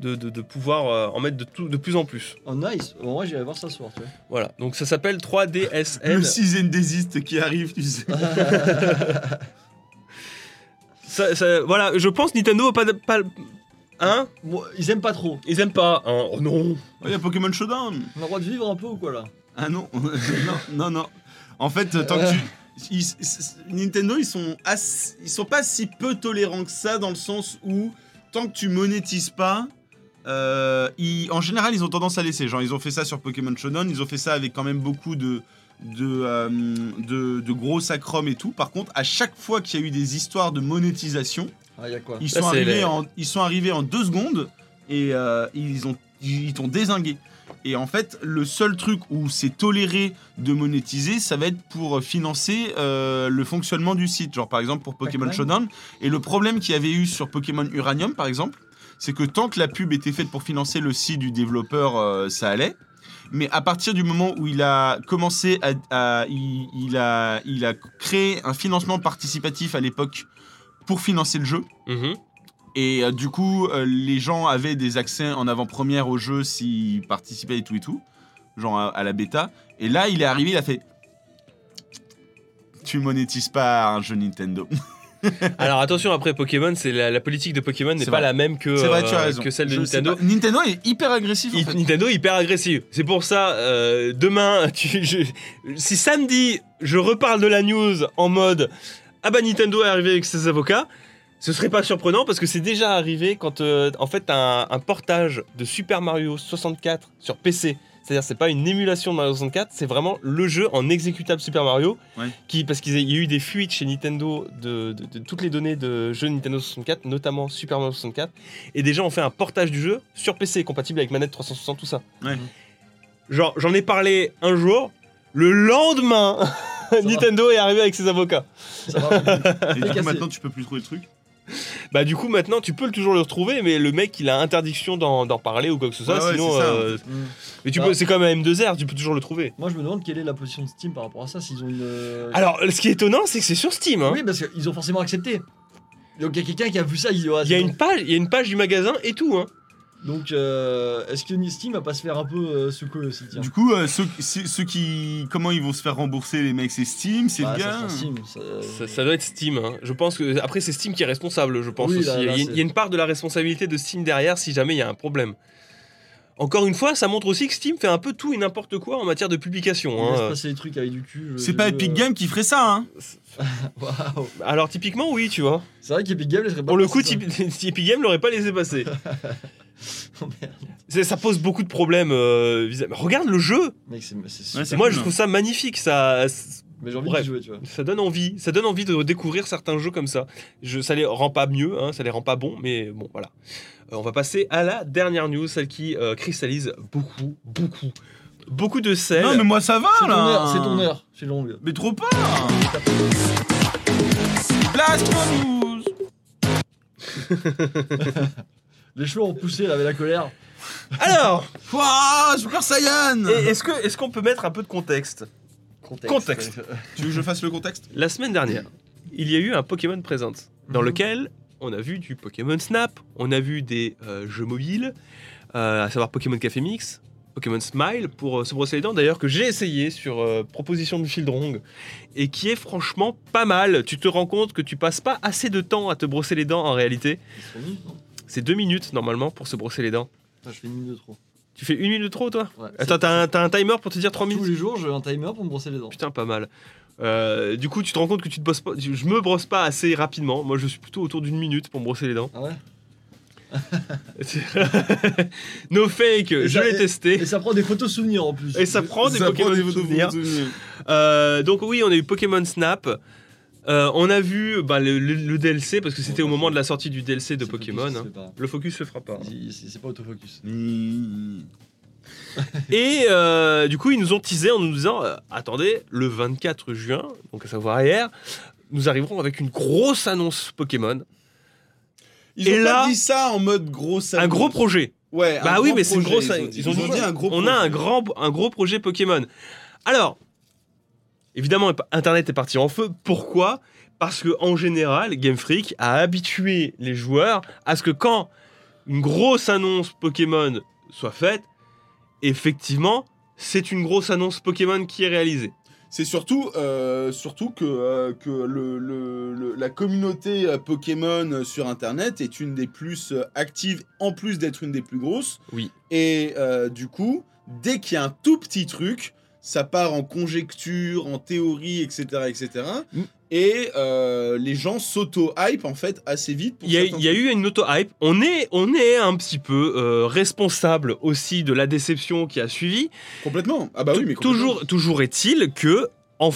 Speaker 1: de, de- de pouvoir euh, en mettre de, tout- de plus en plus.
Speaker 2: Oh, nice. Bon, moi, j'irai voir ça ce soir, tu vois.
Speaker 1: Voilà, donc ça s'appelle 3DSN.
Speaker 4: Le 6 and Desist qui arrive, tu sais. *laughs*
Speaker 1: Ça- ça- voilà, je pense Nintendo pas, de- pas hein?
Speaker 2: Bon, ils aiment pas trop.
Speaker 1: Ils aiment pas. hein. Oh non.
Speaker 4: Il y a Pokémon Showdown.
Speaker 2: On a le droit de vivre un peu ou quoi là?
Speaker 4: Ah non, *laughs* non, non, non. En fait, tant que tu. ils- ils- Nintendo, ils sont, assez- ils sont pas si peu tolérants que ça dans le sens où tant que tu monétises pas, euh, ils- en général, ils ont tendance à laisser. Genre, ils ont fait ça sur Pokémon Showdown, ils ont fait ça avec quand même beaucoup de de, euh, de, de gros sacrum et tout. Par contre, à chaque fois qu'il y a eu des histoires de monétisation,
Speaker 2: Ah, y a quoi
Speaker 4: ils sont, arrivés
Speaker 1: les-
Speaker 4: en, ils sont arrivés en deux secondes et euh, ils ont ils ils t'ont désingué. Et en fait, le seul truc où c'est toléré de monétiser, ça va être pour financer euh, le fonctionnement du site. Genre par exemple pour Pokémon. Showdown. Et le problème qu'il y avait eu sur Pokémon Uranium par exemple, c'est que tant que la pub était faite pour financer le site du développeur, euh, ça allait. Mais à partir du moment où il a commencé à, à- il, il a, il a créé un financement participatif à l'époque pour financer le jeu.
Speaker 1: Mhm.
Speaker 4: Et euh, du coup, euh, les gens avaient des accès en avant-première au jeu s'ils participaient et tout et tout, genre à, à la bêta. Et là, il est arrivé, il a fait Tu monétises pas un jeu Nintendo. *laughs*
Speaker 1: Alors attention, après Pokémon, c'est la, la politique de Pokémon n'est pas
Speaker 4: vrai.
Speaker 1: la même que,
Speaker 4: vrai,
Speaker 1: euh, que celle de
Speaker 4: Je
Speaker 1: Nintendo.
Speaker 4: Nintendo est hyper agressif. en
Speaker 1: I-
Speaker 4: fait.
Speaker 1: Nintendo est hyper agressive. C'est pour ça, demain, *laughs* tu- je- si samedi, je reparle de la news en mode Ah bah Nintendo est arrivé avec ses avocats, ce serait pas surprenant parce que c'est déjà arrivé quand euh, en fait un, un portage de Super Mario 64 sur PC. C'est-à-dire c'est pas une émulation de Mario 64, c'est vraiment le jeu en exécutable Super Mario.
Speaker 4: Ouais.
Speaker 1: Qui, parce qu'il y a eu des fuites chez Nintendo de, de- de toutes les données de jeux Nintendo 64, notamment Super Mario 64. Et des gens ont fait un portage du jeu sur PC, compatible avec manette 360, tout ça.
Speaker 4: Ouais.
Speaker 1: Genre, j'en ai parlé un jour, le lendemain, *laughs* Nintendo est arrivé avec ses avocats.
Speaker 2: Ça va, *laughs*
Speaker 4: Et du coup, maintenant, tu peux plus trouver le truc.
Speaker 1: Bah, du coup, maintenant, tu peux toujours le retrouver, mais le mec, il a interdiction d'en parler ou quoi que ce soit,
Speaker 4: Ouais,
Speaker 1: sinon.
Speaker 4: ça,
Speaker 1: euh,
Speaker 2: Mm.
Speaker 1: mais tu
Speaker 2: Ah.
Speaker 1: peux, c'est comme un M2R, tu peux toujours le trouver.
Speaker 2: Moi, je me demande quelle est la position de Steam par rapport à ça. S'ils ont une. euh,
Speaker 1: Alors, ce qui est étonnant, c'est que c'est sur Steam. hein.
Speaker 2: Oui, parce qu'ils ont forcément accepté. Donc, il y a quelqu'un qui a vu ça. Il, dit,
Speaker 1: Il y a une page, il y a une page du magasin et tout. Hein.
Speaker 2: Donc, euh, est-ce que Steam va pas se faire un peu euh, secouer aussi tiens
Speaker 4: Du coup, euh, ceux, qui. Comment ils vont se faire rembourser, les mecs C'est Steam, c'est
Speaker 2: Bah,
Speaker 4: le
Speaker 2: ça
Speaker 4: gars
Speaker 2: Steam, ça-
Speaker 1: Ça, ça doit être Steam. hein. Je pense que après c'est Steam qui est responsable. Je pense
Speaker 2: Oui,
Speaker 1: aussi.
Speaker 2: là, là,
Speaker 1: il, y a,
Speaker 2: c'est-
Speaker 1: il y a une part de la responsabilité de Steam derrière si jamais il y a un problème. Encore une fois, ça montre aussi que Steam fait un peu tout et n'importe quoi en matière de publication.
Speaker 2: Il laisse
Speaker 1: hein.
Speaker 2: passer les trucs avec du cul.
Speaker 4: C'est pas Epic
Speaker 2: euh,
Speaker 4: Games qui ferait ça, hein. *laughs*
Speaker 1: Alors typiquement, oui, tu vois.
Speaker 2: C'est vrai qu'Epic Games laisserait pas
Speaker 1: Pour le coup,
Speaker 2: ça. *laughs*
Speaker 1: Epic Games l'aurait pas laissé passer. *laughs* *laughs*
Speaker 2: Oh, merde.
Speaker 1: Ça pose beaucoup de problèmes. euh, Regarde le jeu.
Speaker 2: Mec,
Speaker 1: Moi,
Speaker 4: cool,
Speaker 1: je
Speaker 4: hein.
Speaker 1: trouve ça magnifique. Ça,
Speaker 2: Mais j'ai envie
Speaker 1: Bref.
Speaker 2: de jouer, tu vois.
Speaker 1: ça donne envie. Ça donne envie de découvrir certains jeux comme ça. Je, ça les rend pas mieux, hein, ça les rend pas bons, mais bon, voilà. Euh, on va passer à la dernière news, celle qui euh, cristallise beaucoup, beaucoup, beaucoup de sel.
Speaker 4: Non, mais moi ça va
Speaker 2: C'est ton
Speaker 4: là
Speaker 2: heure, c'est ton heure. C'est longue.
Speaker 4: Mais trop pas Blast News *laughs*
Speaker 2: Les cheveux ont poussé là avec la colère.
Speaker 1: Alors,
Speaker 4: Ouah, Super Saiyan
Speaker 1: et- est-ce que est-ce qu'on peut mettre un peu de contexte?
Speaker 2: Contexte.
Speaker 1: Contexte.
Speaker 4: Tu veux que je fasse le contexte?
Speaker 1: La semaine dernière, il y a eu un Pokémon Present dans
Speaker 2: Mhm.
Speaker 1: lequel on a vu du Pokémon Snap, on a vu des euh, jeux mobiles, euh, à savoir Pokémon Café Mix, Pokémon Smile pour euh, se brosser les dents, d'ailleurs que j'ai essayé sur euh, proposition de Fieldrong et qui est franchement pas mal. Tu te rends compte que tu passes pas assez de temps à te brosser les dents en réalité.
Speaker 2: Ils sont non?
Speaker 1: C'est deux minutes normalement pour se brosser les dents.
Speaker 2: Enfin, je fais une minute de trop.
Speaker 1: Tu fais une minute de trop toi
Speaker 2: Ouais.
Speaker 1: Attends, t'as un, un timer pour te dire trois
Speaker 2: Tous
Speaker 1: minutes
Speaker 2: les jours, j'ai un timer pour me brosser les dents.
Speaker 1: Putain, pas mal. Euh, du coup, tu te rends compte que tu te bosses pas. Je me brosse pas assez rapidement. Moi, je suis plutôt autour d'une minute pour me brosser les dents.
Speaker 2: Ah ouais *laughs*
Speaker 1: no fake,
Speaker 2: Et
Speaker 1: je l'ai testé.
Speaker 2: Et ça prend des photos souvenirs en plus.
Speaker 1: Et ça prend des
Speaker 4: Ça
Speaker 1: Pokémon
Speaker 4: prend des
Speaker 1: de
Speaker 4: photos
Speaker 1: souvenirs.
Speaker 4: de souvenirs.
Speaker 1: Euh, donc oui, on a eu Pokémon Snap. Euh, on a vu bah, le, le- le DLC parce que c'était au moment de la sortie du DLC de Pokémon.
Speaker 2: focus,
Speaker 1: hein. Le focus se fera pas.
Speaker 2: c'est- C'est pas autofocus.
Speaker 4: Mmh. *laughs*
Speaker 1: Et euh, du coup, ils nous ont teasé en nous disant euh, attendez, le 24 juin, donc à savoir hier, nous arriverons avec une grosse annonce Pokémon.
Speaker 3: Ils
Speaker 1: Et
Speaker 3: ont
Speaker 1: là-
Speaker 3: pas dit ça en mode gros
Speaker 1: Un gros projet.
Speaker 3: Ouais,
Speaker 1: Bah oui, mais c'est une grosse.
Speaker 3: Ils ont,
Speaker 1: Ils ont,
Speaker 3: ils ont dit un gros
Speaker 1: On
Speaker 3: projet.
Speaker 1: a un grand, un gros projet Pokémon. Alors, évidemment, Internet est parti en feu. Pourquoi? Parce que en général, Game Freak a habitué les joueurs à ce que quand une grosse annonce Pokémon soit faite, effectivement, c'est une grosse annonce Pokémon qui est réalisée.
Speaker 3: C'est surtout, euh, surtout que, euh, que le, le- le- la communauté euh, Pokémon sur Internet est une des plus actives, en plus d'être une des plus grosses.
Speaker 1: Oui.
Speaker 3: Et euh, du coup, dès qu'il y a un tout petit truc, ça part en conjecture, en théorie, etc. etc.
Speaker 1: Mm.
Speaker 3: Et euh, les gens s'auto-hype en fait assez vite.
Speaker 1: Il y a, y eu une auto-hype. On est, on est un petit peu euh, responsable aussi de la déception qui a suivi.
Speaker 3: Complètement. Ah bah oui, mais complètement.
Speaker 1: toujours, toujours est-il que, en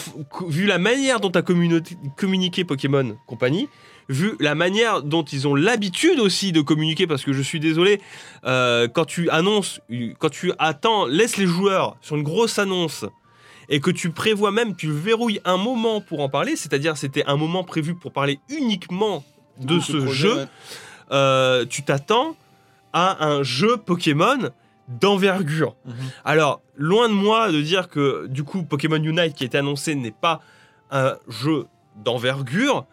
Speaker 1: vu la manière dont a communiqué Pokémon Company, vu la manière dont ils ont l'habitude aussi de communiquer, parce que je suis désolé, euh, quand tu annonces, quand tu attends, laisse les joueurs sur une grosse annonce et que tu prévois même, tu verrouilles un moment pour en parler, c'est-à-dire c'était un moment prévu pour parler uniquement de ce
Speaker 3: projet,
Speaker 1: jeu,
Speaker 3: ouais.
Speaker 1: euh, tu t'attends à un jeu Pokémon d'envergure.
Speaker 2: Mhm.
Speaker 1: Alors, loin de moi de dire que du coup Pokémon Unite qui a été annoncé n'est pas un jeu d'envergure,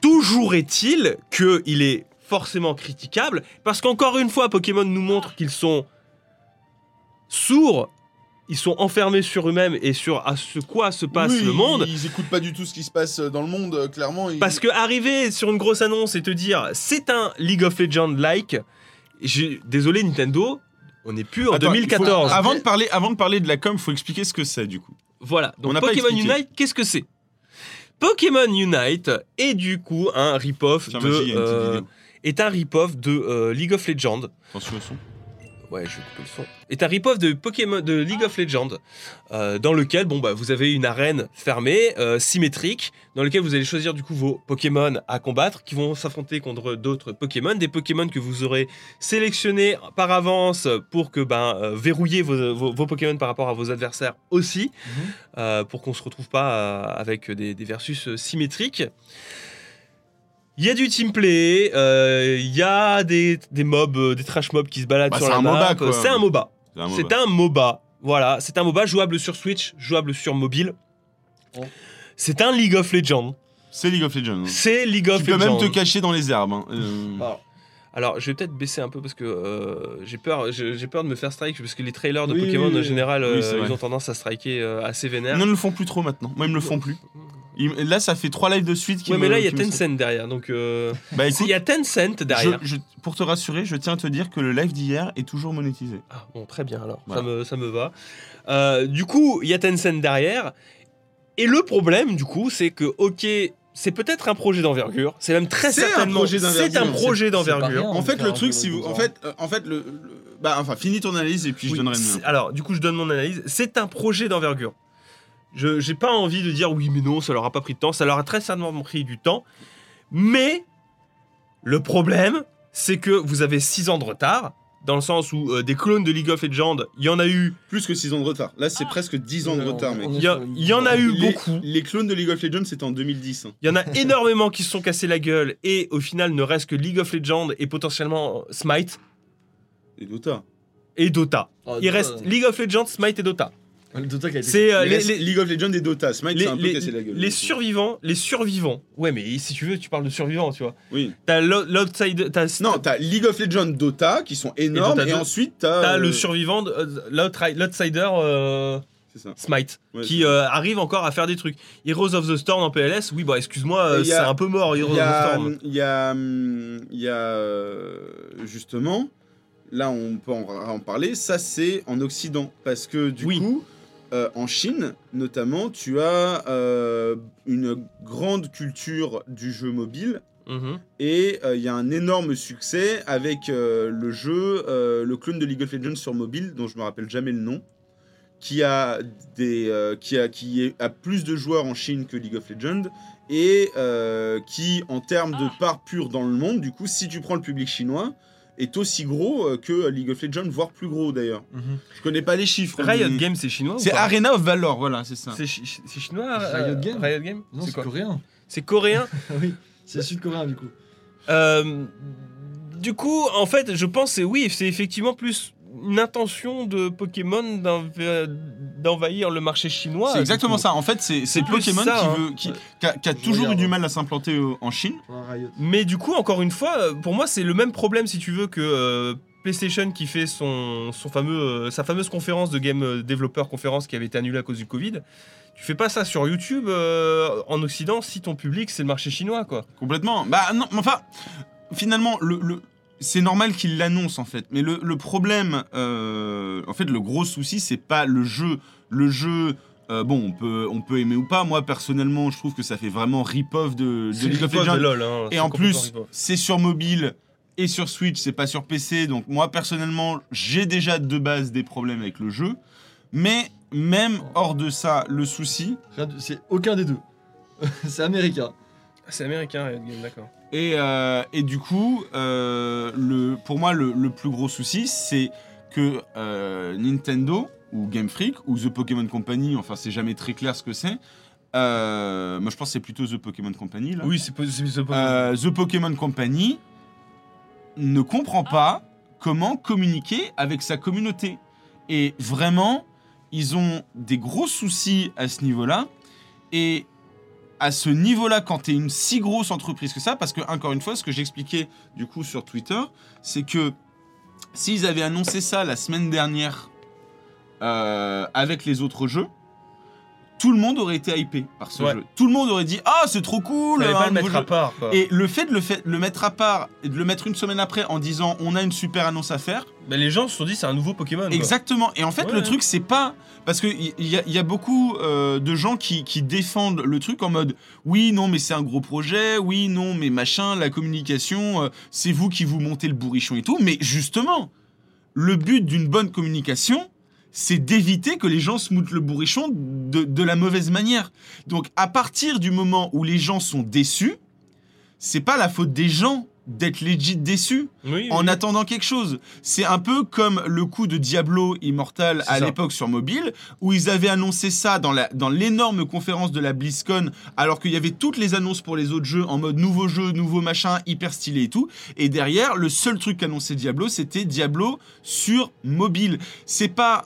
Speaker 1: toujours est-il qu'il est forcément critiquable, parce qu'encore une fois, Pokémon nous montre qu'ils sont sourds, ils sont enfermés sur eux-mêmes et sur à ce quoi se passe
Speaker 3: Oui,
Speaker 1: le monde.
Speaker 3: Ils écoutent pas du tout ce qui se passe dans le monde, euh, clairement. ils-
Speaker 1: Parce que arriver sur une grosse annonce et te dire c'est un League of Legends like, désolé Nintendo, on n'est plus en
Speaker 4: Attends, il faut-
Speaker 1: 2014.
Speaker 4: avant, de parler, avant de parler de la com, faut expliquer ce que c'est du coup.
Speaker 1: Voilà,
Speaker 4: On
Speaker 1: donc
Speaker 4: pas
Speaker 1: Pokémon. Unite, qu'est-ce que c'est? Pokémon Unite est du coup un rip-off de euh, est un rip-off de euh, League of Legends.
Speaker 4: Attention au son.
Speaker 1: Ouais, je vais couper le son. Est un rip-off de Pokémon de League of Legends, euh, dans lequel bon bah vous avez une arène fermée, euh, symétrique, dans lequel vous allez choisir du coup vos Pokémon à combattre, qui vont s'affronter contre d'autres Pokémon, des Pokémon que vous aurez sélectionnés par avance pour que ben euh, verrouiller vos, vos- vos Pokémon par rapport à vos adversaires aussi,
Speaker 2: Mhm.
Speaker 1: pour qu'on se retrouve pas avec des, des versus symétriques. Il y a du teamplay, euh, il y a des, des mobs, euh, des trash mobs qui se baladent
Speaker 4: Bah,
Speaker 1: sur
Speaker 4: c'est
Speaker 1: la
Speaker 4: un
Speaker 1: map.
Speaker 4: MOBA, quoi.
Speaker 1: C'est un MOBA.
Speaker 4: C'est un
Speaker 1: un MOBA. Voilà, c'est un MOBA jouable sur Switch, jouable sur mobile.
Speaker 2: Oh.
Speaker 1: C'est un League of Legends.
Speaker 4: C'est League of Legends.
Speaker 1: C'est League of
Speaker 4: Tu peux
Speaker 1: Legends.
Speaker 4: même te cacher dans les herbes. hein. Euh,
Speaker 2: Alors,
Speaker 1: Alors, je vais peut-être baisser un peu parce que euh, j'ai peur, j'ai j'ai peur de me faire strike parce que les trailers de
Speaker 2: Oui,
Speaker 1: Pokémon
Speaker 2: oui, oui.
Speaker 1: en général, euh, ils ont tendance à striker euh, assez vénère.
Speaker 4: Non, ils ne le font plus trop maintenant. Moi, ils me le font plus. Là, ça fait trois lives de suite qui
Speaker 1: ouais,
Speaker 4: me-
Speaker 1: mais là il y a
Speaker 4: qui me-
Speaker 1: Tencent derrière, donc euh,
Speaker 4: Bah
Speaker 1: il y a Tencent derrière.
Speaker 4: je- je- pour te rassurer, je tiens à te dire que le live d'hier est toujours monétisé.
Speaker 1: Ah, bon, très bien alors,
Speaker 4: Voilà.
Speaker 1: ça, me, ça me va. Euh, du coup, il y a Tencent derrière. Et le problème, du coup, c'est que, ok, c'est peut-être un projet d'envergure. C'est même très
Speaker 3: C'est un
Speaker 1: certainement.
Speaker 3: projet
Speaker 1: C'est
Speaker 3: d'envergure.
Speaker 1: un projet
Speaker 2: C'est- c'est pas
Speaker 1: d'envergure.
Speaker 2: rien.
Speaker 3: En fait, le truc, si vous, en fait, euh, en fait, le, le- bah, enfin, finis ton analyse et puis je
Speaker 1: Oui,
Speaker 3: donnerai le
Speaker 1: c'est-. Alors, du coup, je donne mon analyse. C'est un projet d'envergure. Je j'ai pas envie de dire oui, mais non, ça leur a pas pris de temps. Ça leur a très certainement pris du temps. Mais le problème, c'est que vous avez 6 ans de retard. Dans le sens où euh, des clones de League of Legends, il y en a eu,
Speaker 3: Plus que 6 ans de retard. Là, c'est presque 10 ans de retard, mec.
Speaker 1: il y, en a eu
Speaker 3: les,
Speaker 1: beaucoup.
Speaker 3: Les clones de League of Legends, c'était en 2010. hein.
Speaker 1: Il y en a *laughs* énormément qui se sont cassés la gueule et au final ne reste que League of Legends et potentiellement Smite
Speaker 3: Et Dota.
Speaker 1: et Dota.
Speaker 2: Ah,
Speaker 1: Il
Speaker 2: Dota,
Speaker 1: reste League of Legends, Smite et Dota.
Speaker 2: A.
Speaker 1: C'est euh, les, les-
Speaker 3: League of Legends et Dota. Smite,
Speaker 1: les-
Speaker 3: c'est un peu
Speaker 1: les-
Speaker 3: cassé la gueule.
Speaker 1: les survivants, les survivants. Ouais, mais si tu veux, tu parles de survivants, tu vois.
Speaker 3: Oui.
Speaker 1: T'as l'o- l'outsider, t'as
Speaker 3: Non, t'as League of Legends, Dota, qui sont énormes,
Speaker 1: Dota
Speaker 3: et, ensuite t'as.
Speaker 1: t'as
Speaker 3: euh,
Speaker 1: le survivant, de- euh, l'outsider euh,
Speaker 3: ça.
Speaker 1: Smite,
Speaker 3: Ouais,
Speaker 1: qui euh, arrive encore à faire des trucs. Heroes of the Storm en PLS, oui, bah excuse-moi, euh, c'est
Speaker 3: a-
Speaker 1: un peu mort Heroes
Speaker 3: y
Speaker 1: of the
Speaker 3: a,
Speaker 1: Storm.
Speaker 3: il y a, il y a, euh, justement, là on peut en, en parler, ça c'est en Occident, parce que du
Speaker 1: Oui.
Speaker 3: coup, euh, en Chine notamment, tu as euh, une grande culture du jeu mobile,
Speaker 1: Mhm.
Speaker 3: et euh, il y a un énorme succès avec le jeu, le clone de League of Legends sur mobile, dont je me rappelle jamais le nom, qui a des, qui a, qui a plus de joueurs en Chine que League of Legends et qui, en termes de part pure dans le monde, du coup, si tu prends le public chinois, est aussi gros euh, que League of Legends, voire plus gros d'ailleurs.
Speaker 2: Mhm.
Speaker 3: Je connais pas les chiffres.
Speaker 1: Riot
Speaker 3: mais-
Speaker 1: Games, c'est chinois ou
Speaker 4: C'est
Speaker 1: pas
Speaker 4: Arena of Valor, voilà, c'est ça.
Speaker 1: C'est chi- c'est chinois
Speaker 2: Riot
Speaker 1: euh,
Speaker 2: Games?
Speaker 1: Riot Games?
Speaker 2: Non,
Speaker 1: C'est
Speaker 2: coréen.
Speaker 1: C'est coréen *laughs*
Speaker 2: oui, c'est sud-coréen du coup.
Speaker 1: Euh, du coup, en fait, je pense oui, c'est effectivement plus une intention de Pokémon d'env- d'envahir le marché chinois.
Speaker 4: C'est exactement ça. En fait, c'est Pokémon
Speaker 1: ça,
Speaker 4: qui,
Speaker 1: hein.
Speaker 4: veut, qui,
Speaker 2: Ouais.
Speaker 4: qui a, qui a
Speaker 2: Je
Speaker 4: toujours eu du mal à s'implanter euh, en Chine.
Speaker 1: Mais du coup, encore une fois, euh, pour moi, c'est le même problème si tu veux que euh, PlayStation qui fait son, son fameux, euh, sa fameuse conférence de Game Developer Conférence qui avait été annulée à cause du Covid. Tu fais pas ça sur YouTube euh, en Occident si ton public c'est le marché chinois quoi.
Speaker 4: Complètement. Bah non, mais enfin, finalement, le, le- c'est normal qu'il l'annonce en fait. Mais le, le problème, euh, en fait, le gros souci, c'est pas le jeu. Le jeu, euh, bon, on peut, on peut aimer ou pas. Moi, personnellement, je trouve que ça fait vraiment rip-off de, de League of Legends.
Speaker 1: LOL, hein,
Speaker 4: Et en plus, c'est sur mobile et sur Switch, c'est pas sur PC. Donc moi, personnellement, j'ai déjà de base des problèmes avec le jeu. Mais même hors de ça, le souci,
Speaker 2: C'est aucun des deux. *laughs* c'est américain.
Speaker 1: C'est américain Riot Games, d'accord.
Speaker 4: Et, euh, et du coup, euh, le, pour moi, le, le plus gros souci, c'est que euh, Nintendo, ou Game Freak, ou The Pokémon Company, enfin, c'est jamais très clair ce que c'est. Euh, moi, je pense que c'est plutôt The Pokémon Company, là.
Speaker 1: Oui, c'est pas-
Speaker 4: Euh, The Pokémon Company ne comprend pas comment communiquer avec sa communauté. Et vraiment, ils ont des gros soucis à ce niveau-là. Et à ce niveau-là, quand tu es une si grosse entreprise que ça, parce que, encore une fois, ce que j'expliquais du coup sur Twitter, c'est que s'ils avaient annoncé ça la semaine dernière, euh, avec les autres jeux, tout le monde aurait été hypé par ce
Speaker 1: Ouais.
Speaker 4: jeu. Tout le monde aurait dit Ah, c'est trop cool
Speaker 1: pas le à part. quoi.
Speaker 4: Et le fait de le, fait- le mettre à part et de le mettre une semaine après en disant On a une super annonce à faire,
Speaker 1: Mais les gens se sont dit c'est un nouveau Pokémon. quoi.
Speaker 4: Exactement. Et en fait,
Speaker 1: Ouais,
Speaker 4: le truc, c'est pas. Parce qu'il y, y a- y a beaucoup euh, de gens qui, qui défendent le truc en mode oui, non, mais c'est un gros projet, oui, non, mais machin, la communication, euh, c'est vous qui vous montez le bourrichon et tout. Mais justement, le but d'une bonne communication, c'est d'éviter que les gens se moutent le bourrichon de, de la mauvaise manière. Donc, à partir du moment où les gens sont déçus, c'est pas la faute des gens d'être legit déçus
Speaker 1: Oui,
Speaker 4: en
Speaker 1: oui.
Speaker 4: attendant quelque chose. C'est un peu comme le coup de Diablo Immortal à l'époque sur mobile, où ils avaient annoncé ça dans la dans l'énorme conférence de la BlizzCon, alors qu'il y avait toutes les annonces pour les autres jeux en mode nouveau jeu, nouveau machin, hyper stylé et tout. Et derrière, le seul truc qu'annonçait Diablo, c'était Diablo sur mobile. C'est pas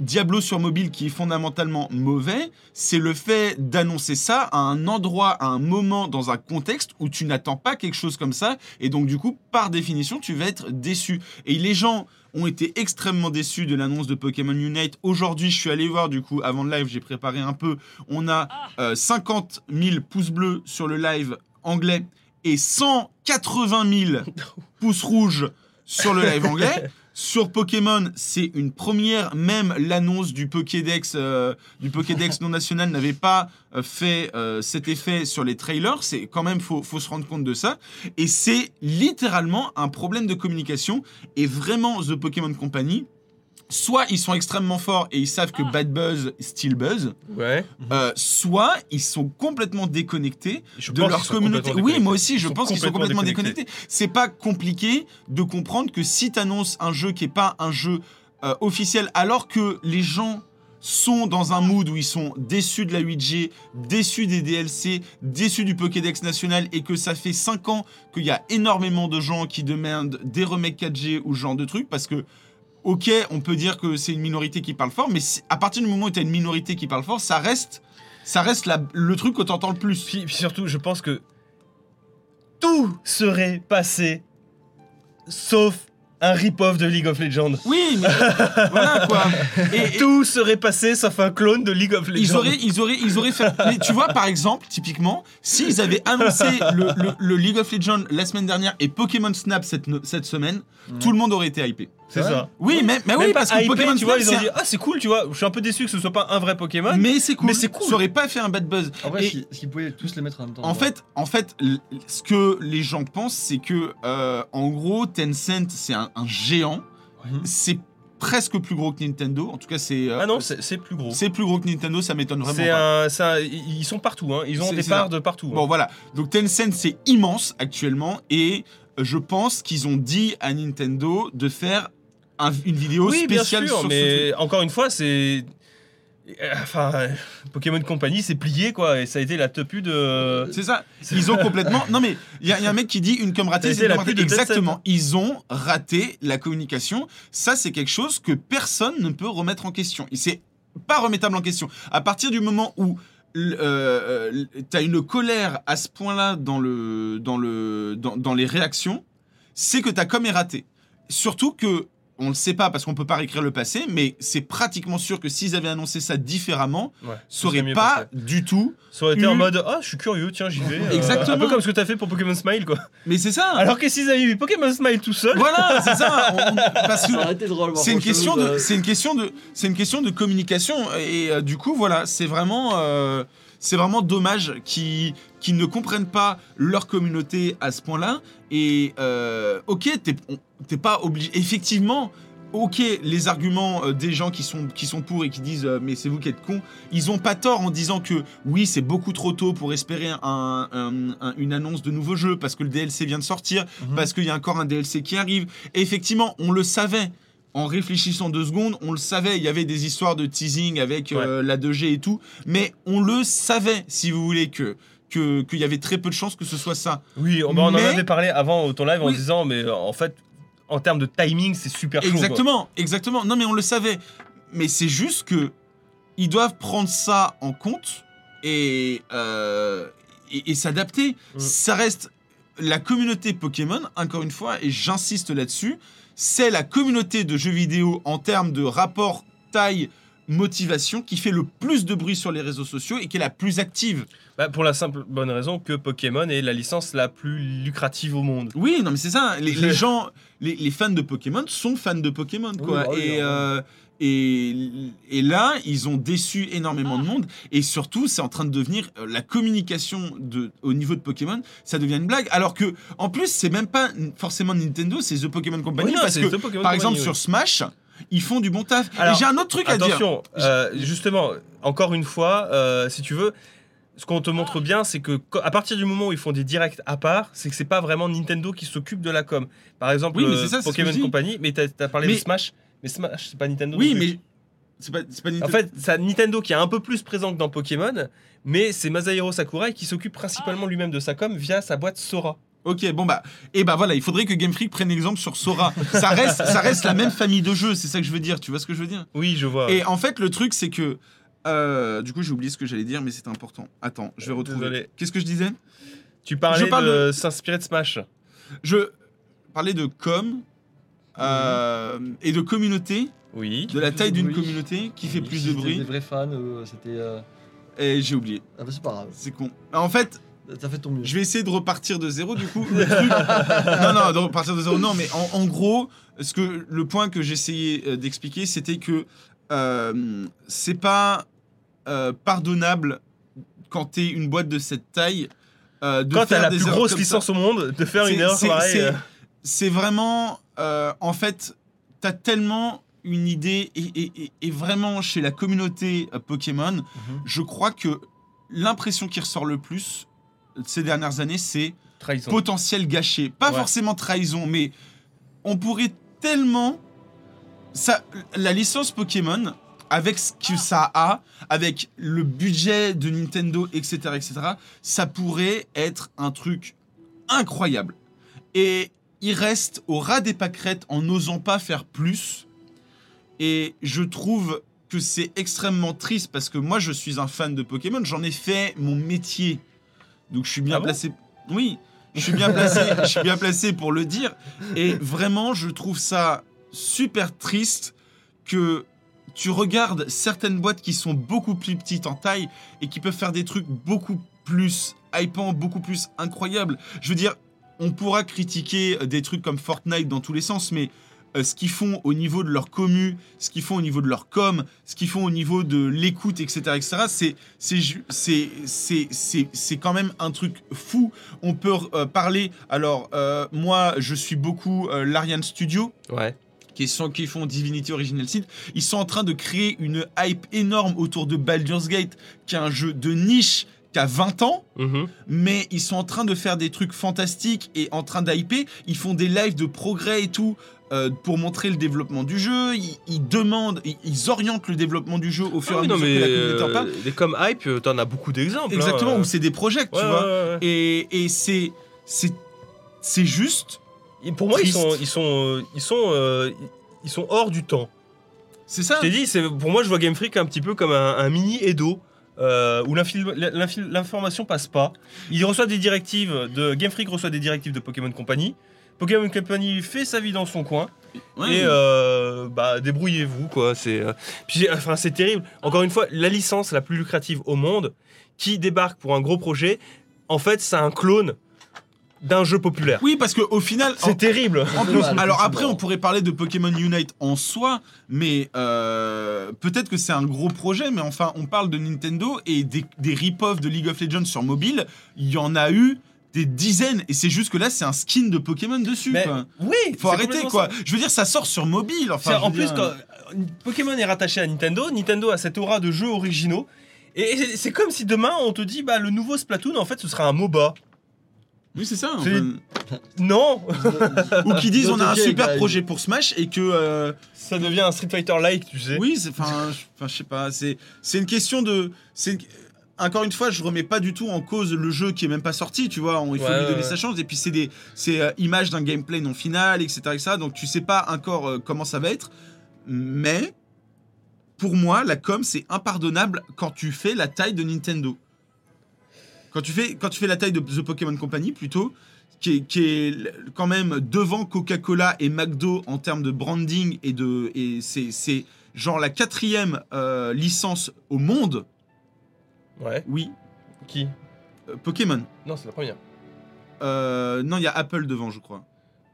Speaker 4: Diablo sur mobile qui est fondamentalement mauvais, c'est le fait d'annoncer ça à un endroit, à un moment, dans un contexte où tu n'attends pas quelque chose comme ça, et donc du coup, par définition, tu vas être déçu. Et les gens ont été extrêmement déçus de l'annonce de Pokémon Unite. Aujourd'hui, je suis allé voir, du coup, avant le live, j'ai préparé un peu, on a euh, 50 000 pouces bleus sur le live anglais et 180 000 *laughs* pouces rouges sur le live anglais. *laughs* Sur Pokémon, c'est une première. Même l'annonce du Pokédex, euh, du Pokédex *laughs* non national n'avait pas euh, fait euh, cet effet sur les trailers. C'est quand même faut, faut se rendre compte de ça. Et c'est littéralement un problème de communication. Et vraiment, The Pokémon Company, soit ils sont extrêmement forts et ils savent que bad buzz, still buzz,
Speaker 1: Ouais.
Speaker 4: euh, soit ils sont complètement déconnectés
Speaker 1: Je
Speaker 4: de leur communauté. Oui, moi aussi, je pense qu'ils sont complètement déconnectés. C'est pas compliqué de comprendre que si tu annonces un jeu qui est pas un jeu euh, officiel, alors que les gens sont dans un mood où ils sont déçus de la 8G, déçus des DLC, déçus du Pokédex national et que ça fait 5 ans qu'il y a énormément de gens qui demandent des remakes 4G ou ce genre de trucs parce que Ok, on peut dire que c'est une minorité qui parle fort, mais à partir du moment où tu as une minorité qui parle fort, ça reste, ça reste la- le truc que t'entends le plus.
Speaker 1: Puis, puis surtout, je pense que tout serait passé sauf un rip-off de League of Legends.
Speaker 4: Oui, mais *laughs* voilà quoi. Et, et
Speaker 1: Tout serait passé sauf un clone de League of Legends.
Speaker 4: ils auraient, ils auraient, ils auraient fait. Mais tu vois, par exemple, typiquement, s'ils avaient annoncé le, le- le League of Legends la semaine dernière et Pokémon Snap cette semaine, tout le monde aurait été hypé.
Speaker 1: C'est ça.
Speaker 4: Oui, mais, mais oui,
Speaker 1: Même
Speaker 4: parce que Pokémon
Speaker 1: tu vois, ils ont dit ah c'est cool, tu vois. Je suis un peu déçu que ce soit pas un vrai Pokémon.
Speaker 4: mais c'est cool.
Speaker 1: mais c'est cool.
Speaker 4: Ça aurait pas fait un bad buzz.
Speaker 2: En vrai,
Speaker 4: Et-
Speaker 2: si- s'ils pouvaient tous les mettre en même temps.
Speaker 4: En fait, en fait, ce que les gens pensent, c'est que, euh, en gros, Tencent, c'est un, un géant.
Speaker 2: Mhm.
Speaker 4: C'est presque plus gros que Nintendo. En tout cas, c'est. euh,
Speaker 1: Ah non, c'est c'est plus gros.
Speaker 4: c'est plus gros que Nintendo. Ça m'étonne vraiment pas.
Speaker 1: un, ils sont partout, hein. ils ont des parts de partout.
Speaker 4: Bon,
Speaker 1: hein.
Speaker 4: voilà. Donc Tencent, c'est immense actuellement, et je pense qu'ils ont dit à Nintendo de faire un- une vidéo
Speaker 1: oui, bien
Speaker 4: spéciale
Speaker 1: sûr,
Speaker 4: sur ce
Speaker 1: mais encore une fois, c'est. euh, Enfin, Pokémon Company, c'est plié quoi, et ça a été la tepu de.
Speaker 4: C'est ça. Ils ont complètement. Non mais il y, a- il y a un mec qui dit une com ratée. C'est
Speaker 1: la de.
Speaker 4: Exactement. Ils ont raté la communication. Ça c'est quelque chose que personne ne peut remettre en question. C'est pas remettable en question. À partir du moment où euh, euh, t'as une colère à ce point-là dans le dans le dans, dans les réactions, c'est que ta com est ratée. Surtout que on le sait pas parce qu'on peut pas réécrire le passé, mais c'est pratiquement sûr que s'ils avaient annoncé ça différemment,
Speaker 1: Ouais,
Speaker 4: ça aurait pas
Speaker 1: passé.
Speaker 4: du tout.
Speaker 1: Ça aurait été en mode Ah, je suis curieux, tiens, j'y vais. euh,
Speaker 4: Exactement.
Speaker 1: Un peu comme ce que t'as fait pour Pokémon Smile quoi.
Speaker 4: Mais c'est ça.
Speaker 1: Alors que s'ils avaient eu Pokémon Smile tout seul.
Speaker 4: Voilà, c'est ça. On- c'est une question de, c'est une question de, c'est une question de communication et euh, du coup voilà, c'est vraiment, euh, c'est vraiment dommage qu'ils, ne comprennent pas leur communauté à ce point-là. Et euh, ok, t'es, on- t'es pas obligé. Effectivement. Ok, les arguments euh, des gens qui sont, qui sont pour et qui disent euh, mais c'est vous qui êtes cons, ils ont pas tort en disant que oui c'est beaucoup trop tôt pour espérer un- un- un- une annonce de nouveau jeu parce que le DLC vient de sortir,
Speaker 2: Mhm.
Speaker 4: parce qu'il y a encore un DLC qui arrive. Et effectivement, on le savait. En réfléchissant deux secondes, on le savait. Il y avait des histoires de teasing avec euh, la 2G et tout. Mais on le savait, si vous voulez, que que- qu'il y avait très peu de chances que ce soit ça.
Speaker 1: Oui, on, bah, on en avait parlé avant au ton live en disant Mais en fait, en termes de timing, c'est super chaud. quoi.
Speaker 4: Exactement, exactement. Non, mais on le savait. Mais c'est juste que ils doivent prendre ça en compte et, euh, et, et s'adapter.
Speaker 1: Mm.
Speaker 4: Ça reste la communauté Pokémon, encore une fois, et j'insiste là-dessus, c'est la communauté de jeux vidéo en termes de rapport taille motivation qui fait le plus de bruit sur les réseaux sociaux et qui est la plus active.
Speaker 1: Bah, pour la simple bonne raison que Pokémon est la licence la plus lucrative au monde.
Speaker 4: Oui, non mais c'est ça. Les, les *laughs* gens, les, les fans de Pokémon sont fans de Pokémon, quoi.
Speaker 2: oui,
Speaker 4: et,
Speaker 2: oui,
Speaker 4: euh, et, et là, ils ont déçu énormément de monde. Et surtout, c'est en train de devenir euh, la communication de, au niveau de Pokémon, ça devient une blague. Alors que, en plus, c'est même pas forcément Nintendo, c'est The Pokémon Company.
Speaker 1: Oui, non,
Speaker 4: parce
Speaker 1: c'est
Speaker 4: que,
Speaker 1: The Pokémon
Speaker 4: par
Speaker 1: Company,
Speaker 4: exemple,
Speaker 1: oui.
Speaker 4: sur Smash, ils font du bon taf.
Speaker 1: Alors,
Speaker 4: et j'ai un autre truc à dire.
Speaker 1: Attention, euh, justement, encore une fois, euh, si tu veux, ce qu'on te montre bien, c'est que à partir du moment où ils font des directs à part, c'est que c'est pas vraiment Nintendo qui s'occupe de la com. Par exemple,
Speaker 4: Oui, mais
Speaker 1: euh,
Speaker 4: ça,
Speaker 1: Pokémon. Company, mais t'as as parlé
Speaker 4: Mais-
Speaker 1: de Smash, mais Smash, c'est pas Nintendo.
Speaker 4: Oui, mais c'est pas, c'est pas Nintendo.
Speaker 1: En fait, c'est Nintendo qui est un peu plus présent que dans Pokémon, mais c'est Masahiro Sakurai qui s'occupe principalement lui-même de sa com via sa boîte Sora.
Speaker 4: Ok, bon bah, et bah voilà, il faudrait que Game Freak prenne exemple sur Sora. ça reste, ça reste la même famille de jeux, c'est ça que je veux dire. Tu vois ce que je veux dire?
Speaker 1: Oui, je vois.
Speaker 4: Et en fait, le truc, c'est que. euh, du coup, j'ai oublié ce que j'allais dire, mais c'était important. Attends, je vais retrouver.
Speaker 1: Désolé.
Speaker 4: Qu'est-ce que je disais?
Speaker 1: Tu parlais
Speaker 4: je parle
Speaker 1: de s'inspirer de Smash.
Speaker 4: Je parlais de com euh, et de communauté,
Speaker 1: Oui.
Speaker 4: de la taille
Speaker 2: de
Speaker 4: d'une communauté qui fait plus
Speaker 2: si
Speaker 4: de
Speaker 2: c'était
Speaker 4: bruit.
Speaker 2: Des vrais fans, euh, c'était. euh,
Speaker 4: Et j'ai oublié.
Speaker 2: Ah bah c'est pas grave.
Speaker 4: C'est con. En fait,
Speaker 2: T'as fait ton mieux.
Speaker 4: je vais essayer de repartir de zéro du coup. Le truc- *laughs* non, non, de repartir de zéro, non, mais en, en gros, ce que, le point que j'essayais euh, d'expliquer, c'était que euh, c'est pas euh, pardonnable quand t'es une boîte de cette taille. euh, de
Speaker 1: Quand t'as
Speaker 4: faire
Speaker 1: la
Speaker 4: des
Speaker 1: plus grosse
Speaker 4: comme ça.
Speaker 1: licence au monde, de faire une erreur
Speaker 4: c'est-
Speaker 1: pareille.
Speaker 4: c'est- vraiment, euh, en fait, t'as tellement une idée et, et- et- et vraiment chez la communauté euh, Pokémon,
Speaker 2: Mhm.
Speaker 4: je crois que l'impression qui ressort le plus ces dernières années, c'est
Speaker 1: Trahison.
Speaker 4: potentiel gâché. Pas
Speaker 1: Ouais.
Speaker 4: forcément trahison, mais on pourrait tellement. Ça, la licence Pokémon, avec ce que ça a, avec le budget de Nintendo, etc., etc., ça pourrait être un truc incroyable. Et il reste au ras des pâquerettes en n'osant pas faire plus. Et je trouve que c'est extrêmement triste parce que moi, je suis un fan de Pokémon. J'en ai fait mon métier. Donc je suis bien
Speaker 1: Ah bon
Speaker 4: placé. Oui, je suis bien *laughs* placé. je suis bien placé pour le dire. Et vraiment, je trouve ça super triste que tu regardes certaines boîtes qui sont beaucoup plus petites en taille et qui peuvent faire des trucs beaucoup plus hypants, beaucoup plus incroyables. Je veux dire, on pourra critiquer des trucs comme Fortnite dans tous les sens, mais euh, ce qu'ils font au niveau de leur commu, ce qu'ils font au niveau de leur com, ce qu'ils font au niveau de l'écoute, etc., etc., c'est c'est ju- c'est c'est c'est c'est quand même un truc fou. On peut euh, parler. Alors euh, moi, je suis beaucoup l'Ariane Studio
Speaker 1: Ouais.
Speaker 4: qui, sont, qui font Divinity Original Sin, ils sont en train de créer une hype énorme autour de Baldur's Gate, qui est un jeu de niche qui a 20 ans,
Speaker 1: Mhm.
Speaker 4: mais ils sont en train de faire des trucs fantastiques et en train d'hyper. Ils font des lives de progrès et tout euh, pour montrer le développement du jeu. Ils, ils demandent, ils, ils orientent le développement du jeu au fur
Speaker 1: Ah
Speaker 4: et à mesure que la communauté
Speaker 1: euh,
Speaker 4: parle.
Speaker 1: des comme hype, euh, t'en as beaucoup d'exemples.
Speaker 4: Exactement,
Speaker 1: hein,
Speaker 4: où c'est des projets, tu
Speaker 1: ouais,
Speaker 4: vois.
Speaker 1: ouais.
Speaker 4: Et, et c'est c'est c'est juste,
Speaker 1: Et Pour moi, ils sont, ils sont, euh, ils sont, euh, ils sont hors du temps.
Speaker 4: c'est ça.
Speaker 1: Je t'ai dit, c'est pour moi, je vois Game Freak un petit peu comme un, un mini Edo. euh, où l'information passe pas. Il reçoit des directives de Game Freak reçoit des directives de Pokémon Company. Pokémon Company fait sa vie dans son coin
Speaker 4: Ouais.
Speaker 1: et euh, bah débrouillez-vous quoi. C'est euh, puis enfin c'est terrible. Encore une fois, la licence la plus lucrative au monde qui débarque pour un gros projet, en fait, c'est un clone d'un jeu populaire.
Speaker 4: Oui, parce qu'au final,
Speaker 1: C'est terrible.
Speaker 4: En plus, alors après, on pourrait parler de Pokémon Unite en soi, mais euh, peut-être que c'est un gros projet, mais enfin, on parle de Nintendo et des, des rip-offs de League of Legends sur mobile, il y en a eu des dizaines, et c'est juste que là, c'est un skin de Pokémon dessus,
Speaker 1: Mais
Speaker 4: quoi.
Speaker 1: oui,
Speaker 4: Faut arrêter, quoi.
Speaker 1: ça.
Speaker 4: Je veux dire, ça sort sur mobile, enfin.
Speaker 1: En plus,
Speaker 4: dire,
Speaker 1: quand Pokémon est rattaché à Nintendo, Nintendo a cette aura de jeux originaux. Et c'est- comme si demain on te dit bah le nouveau Splatoon en fait ce sera un MOBA.
Speaker 4: Oui, c'est ça. Enfin.
Speaker 1: Non, *laughs*
Speaker 4: Ou qui disent, on a un super projet pour Smash, et que. euh,
Speaker 1: ça devient un Street Fighter like, tu sais.
Speaker 4: Oui, c'est enfin, je- enfin, je sais pas, c'est c'est une question de c'est une- encore une fois, je remets pas du tout en cause le jeu qui est même pas sorti, tu vois, on- il faut
Speaker 1: Ouais,
Speaker 4: lui donner
Speaker 1: ouais,
Speaker 4: sa chance et puis c'est des c'est euh, image d'un gameplay non final, etc., etc. Donc tu sais pas encore euh, comment ça va être, mais pour moi, la com c'est impardonnable quand tu fais la taille de Nintendo. Quand tu fais quand tu fais la taille de The Pokémon Company plutôt, qui est, qui est l- quand même devant Coca-Cola et McDo en termes de branding et de et c'est c'est genre la quatrième euh, licence au monde.
Speaker 1: Ouais.
Speaker 4: Oui,
Speaker 1: Qui?
Speaker 4: Euh, Pokémon.
Speaker 1: Non, c'est la première.
Speaker 4: Euh, non, il y a Apple devant, je crois.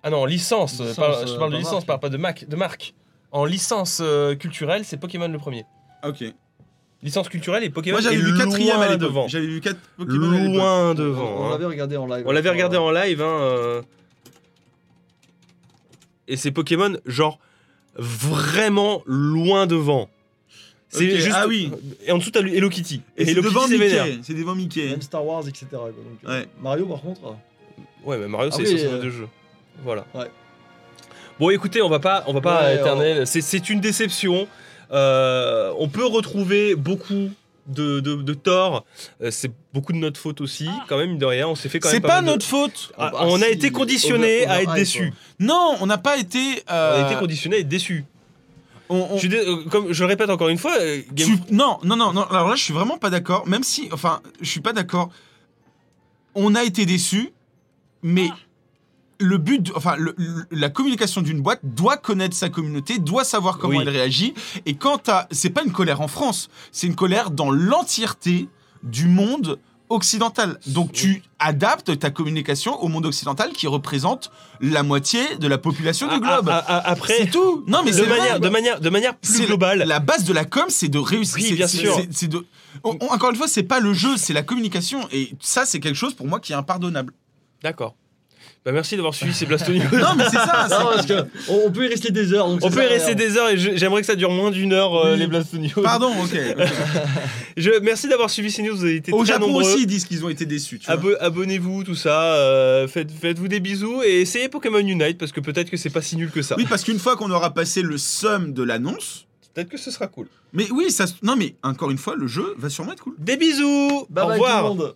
Speaker 1: Ah non, en licence. euh,
Speaker 2: Licence,
Speaker 1: pas- je
Speaker 2: euh,
Speaker 1: parle de
Speaker 2: pas
Speaker 1: licence,
Speaker 2: marque.
Speaker 1: pas, pas de, marque, de marque. En licence euh, culturelle, c'est Pokémon le premier.
Speaker 4: Ok.
Speaker 1: Licence culturelle et Pokémon
Speaker 4: Moi j'avais
Speaker 1: est
Speaker 4: vu quatrième à
Speaker 1: loin
Speaker 4: l'époque.
Speaker 1: devant.
Speaker 4: J'avais vu quatre Pokémon à l'époque.
Speaker 1: Loin devant.
Speaker 2: on
Speaker 1: hein.
Speaker 2: l'avait regardé en live.
Speaker 1: On l'avait regardé en live, hein. euh. Et c'est Pokémon, genre, vraiment loin devant. C'est juste.
Speaker 4: ah oui.
Speaker 1: Et en dessous, t'as Hello Kitty.
Speaker 4: Et c'est
Speaker 1: Hello
Speaker 4: devant
Speaker 1: Kitty, c'est vénère.
Speaker 4: Mickey. C'est devant Mickey.
Speaker 2: Même Star Wars, etc. quoi. Donc, euh,
Speaker 4: Ouais.
Speaker 2: Mario, par contre. euh,
Speaker 1: Ouais, mais Mario,
Speaker 2: Ah
Speaker 1: c'est
Speaker 2: oui,
Speaker 1: essentiellement
Speaker 2: euh,
Speaker 1: de jeu. Voilà.
Speaker 2: Ouais.
Speaker 1: Bon, écoutez, on va pas, on va pas
Speaker 2: Ouais,
Speaker 1: éternel. C'est- C'est une déception. Euh, on peut retrouver beaucoup de, de, de torts. Euh, c'est beaucoup de notre faute aussi, quand même, mine de rien. On s'est fait quand même.
Speaker 4: C'est
Speaker 1: pas
Speaker 4: pas
Speaker 1: mal de-
Speaker 4: notre faute.
Speaker 1: Ah,
Speaker 2: bah,
Speaker 1: on a
Speaker 2: si,
Speaker 1: été conditionné à être déçu.
Speaker 2: quoi.
Speaker 4: Non, on n'a pas été.
Speaker 1: On a été conditionné à être déçu.
Speaker 4: On- on-
Speaker 1: Je, dé- euh, comme je le répète encore une fois, euh, Game
Speaker 4: Tu- Non, non, non, non. Alors là, je suis vraiment pas d'accord. Même si, enfin, je suis pas d'accord. On a été déçus, mais le but, enfin, le- le- la communication d'une boîte doit connaître sa communauté, doit savoir comment
Speaker 1: Oui.
Speaker 4: elle réagit. Et quand t'as, c'est pas une colère en France, c'est une colère dans l'entièreté du monde occidental. Donc tu adaptes ta communication au monde occidental qui représente la moitié de la population du
Speaker 1: Ah,
Speaker 4: globe.
Speaker 1: ah, ah, après,
Speaker 4: c'est tout. Non, mais
Speaker 1: de,
Speaker 4: vrai.
Speaker 1: manière, de, manière, de manière plus globale.
Speaker 4: La base de la com, c'est de réussir.
Speaker 1: Oui,
Speaker 4: c'est-
Speaker 1: bien sûr.
Speaker 4: c'est- c'est de... on- on- encore une fois, c'est pas le jeu, c'est la communication. Et ça, c'est quelque chose pour moi qui est impardonnable.
Speaker 1: D'accord. Bah, merci d'avoir suivi ces Blasto News.
Speaker 4: non, mais c'est ça.
Speaker 2: Non, parce que on, on peut y rester des heures. Donc
Speaker 1: On
Speaker 2: ça
Speaker 1: peut y rester
Speaker 2: rien.
Speaker 1: des heures et j'aimerais que ça dure moins d'une heure euh,
Speaker 2: Oui.
Speaker 1: les Blasto News.
Speaker 4: Pardon, ok. *laughs*
Speaker 1: Je, merci d'avoir suivi ces news, vous avez été
Speaker 4: Au
Speaker 1: très
Speaker 4: Japon
Speaker 1: nombreux.
Speaker 4: aussi, ils disent qu'ils ont été déçus.
Speaker 1: Abo- Abonnez-vous, tout ça. euh, faites, faites-vous des bisous et essayez Pokémon Unite parce que peut-être que c'est pas si nul que ça.
Speaker 4: Oui, parce qu'une fois qu'on aura passé le sum de l'annonce.
Speaker 1: Peut-être que ce sera cool.
Speaker 4: Mais oui, ça. se- Non, mais encore une fois, le jeu va sûrement être cool.
Speaker 1: Des bisous
Speaker 2: Bye
Speaker 1: Au
Speaker 2: bye
Speaker 1: revoir
Speaker 2: tout le monde.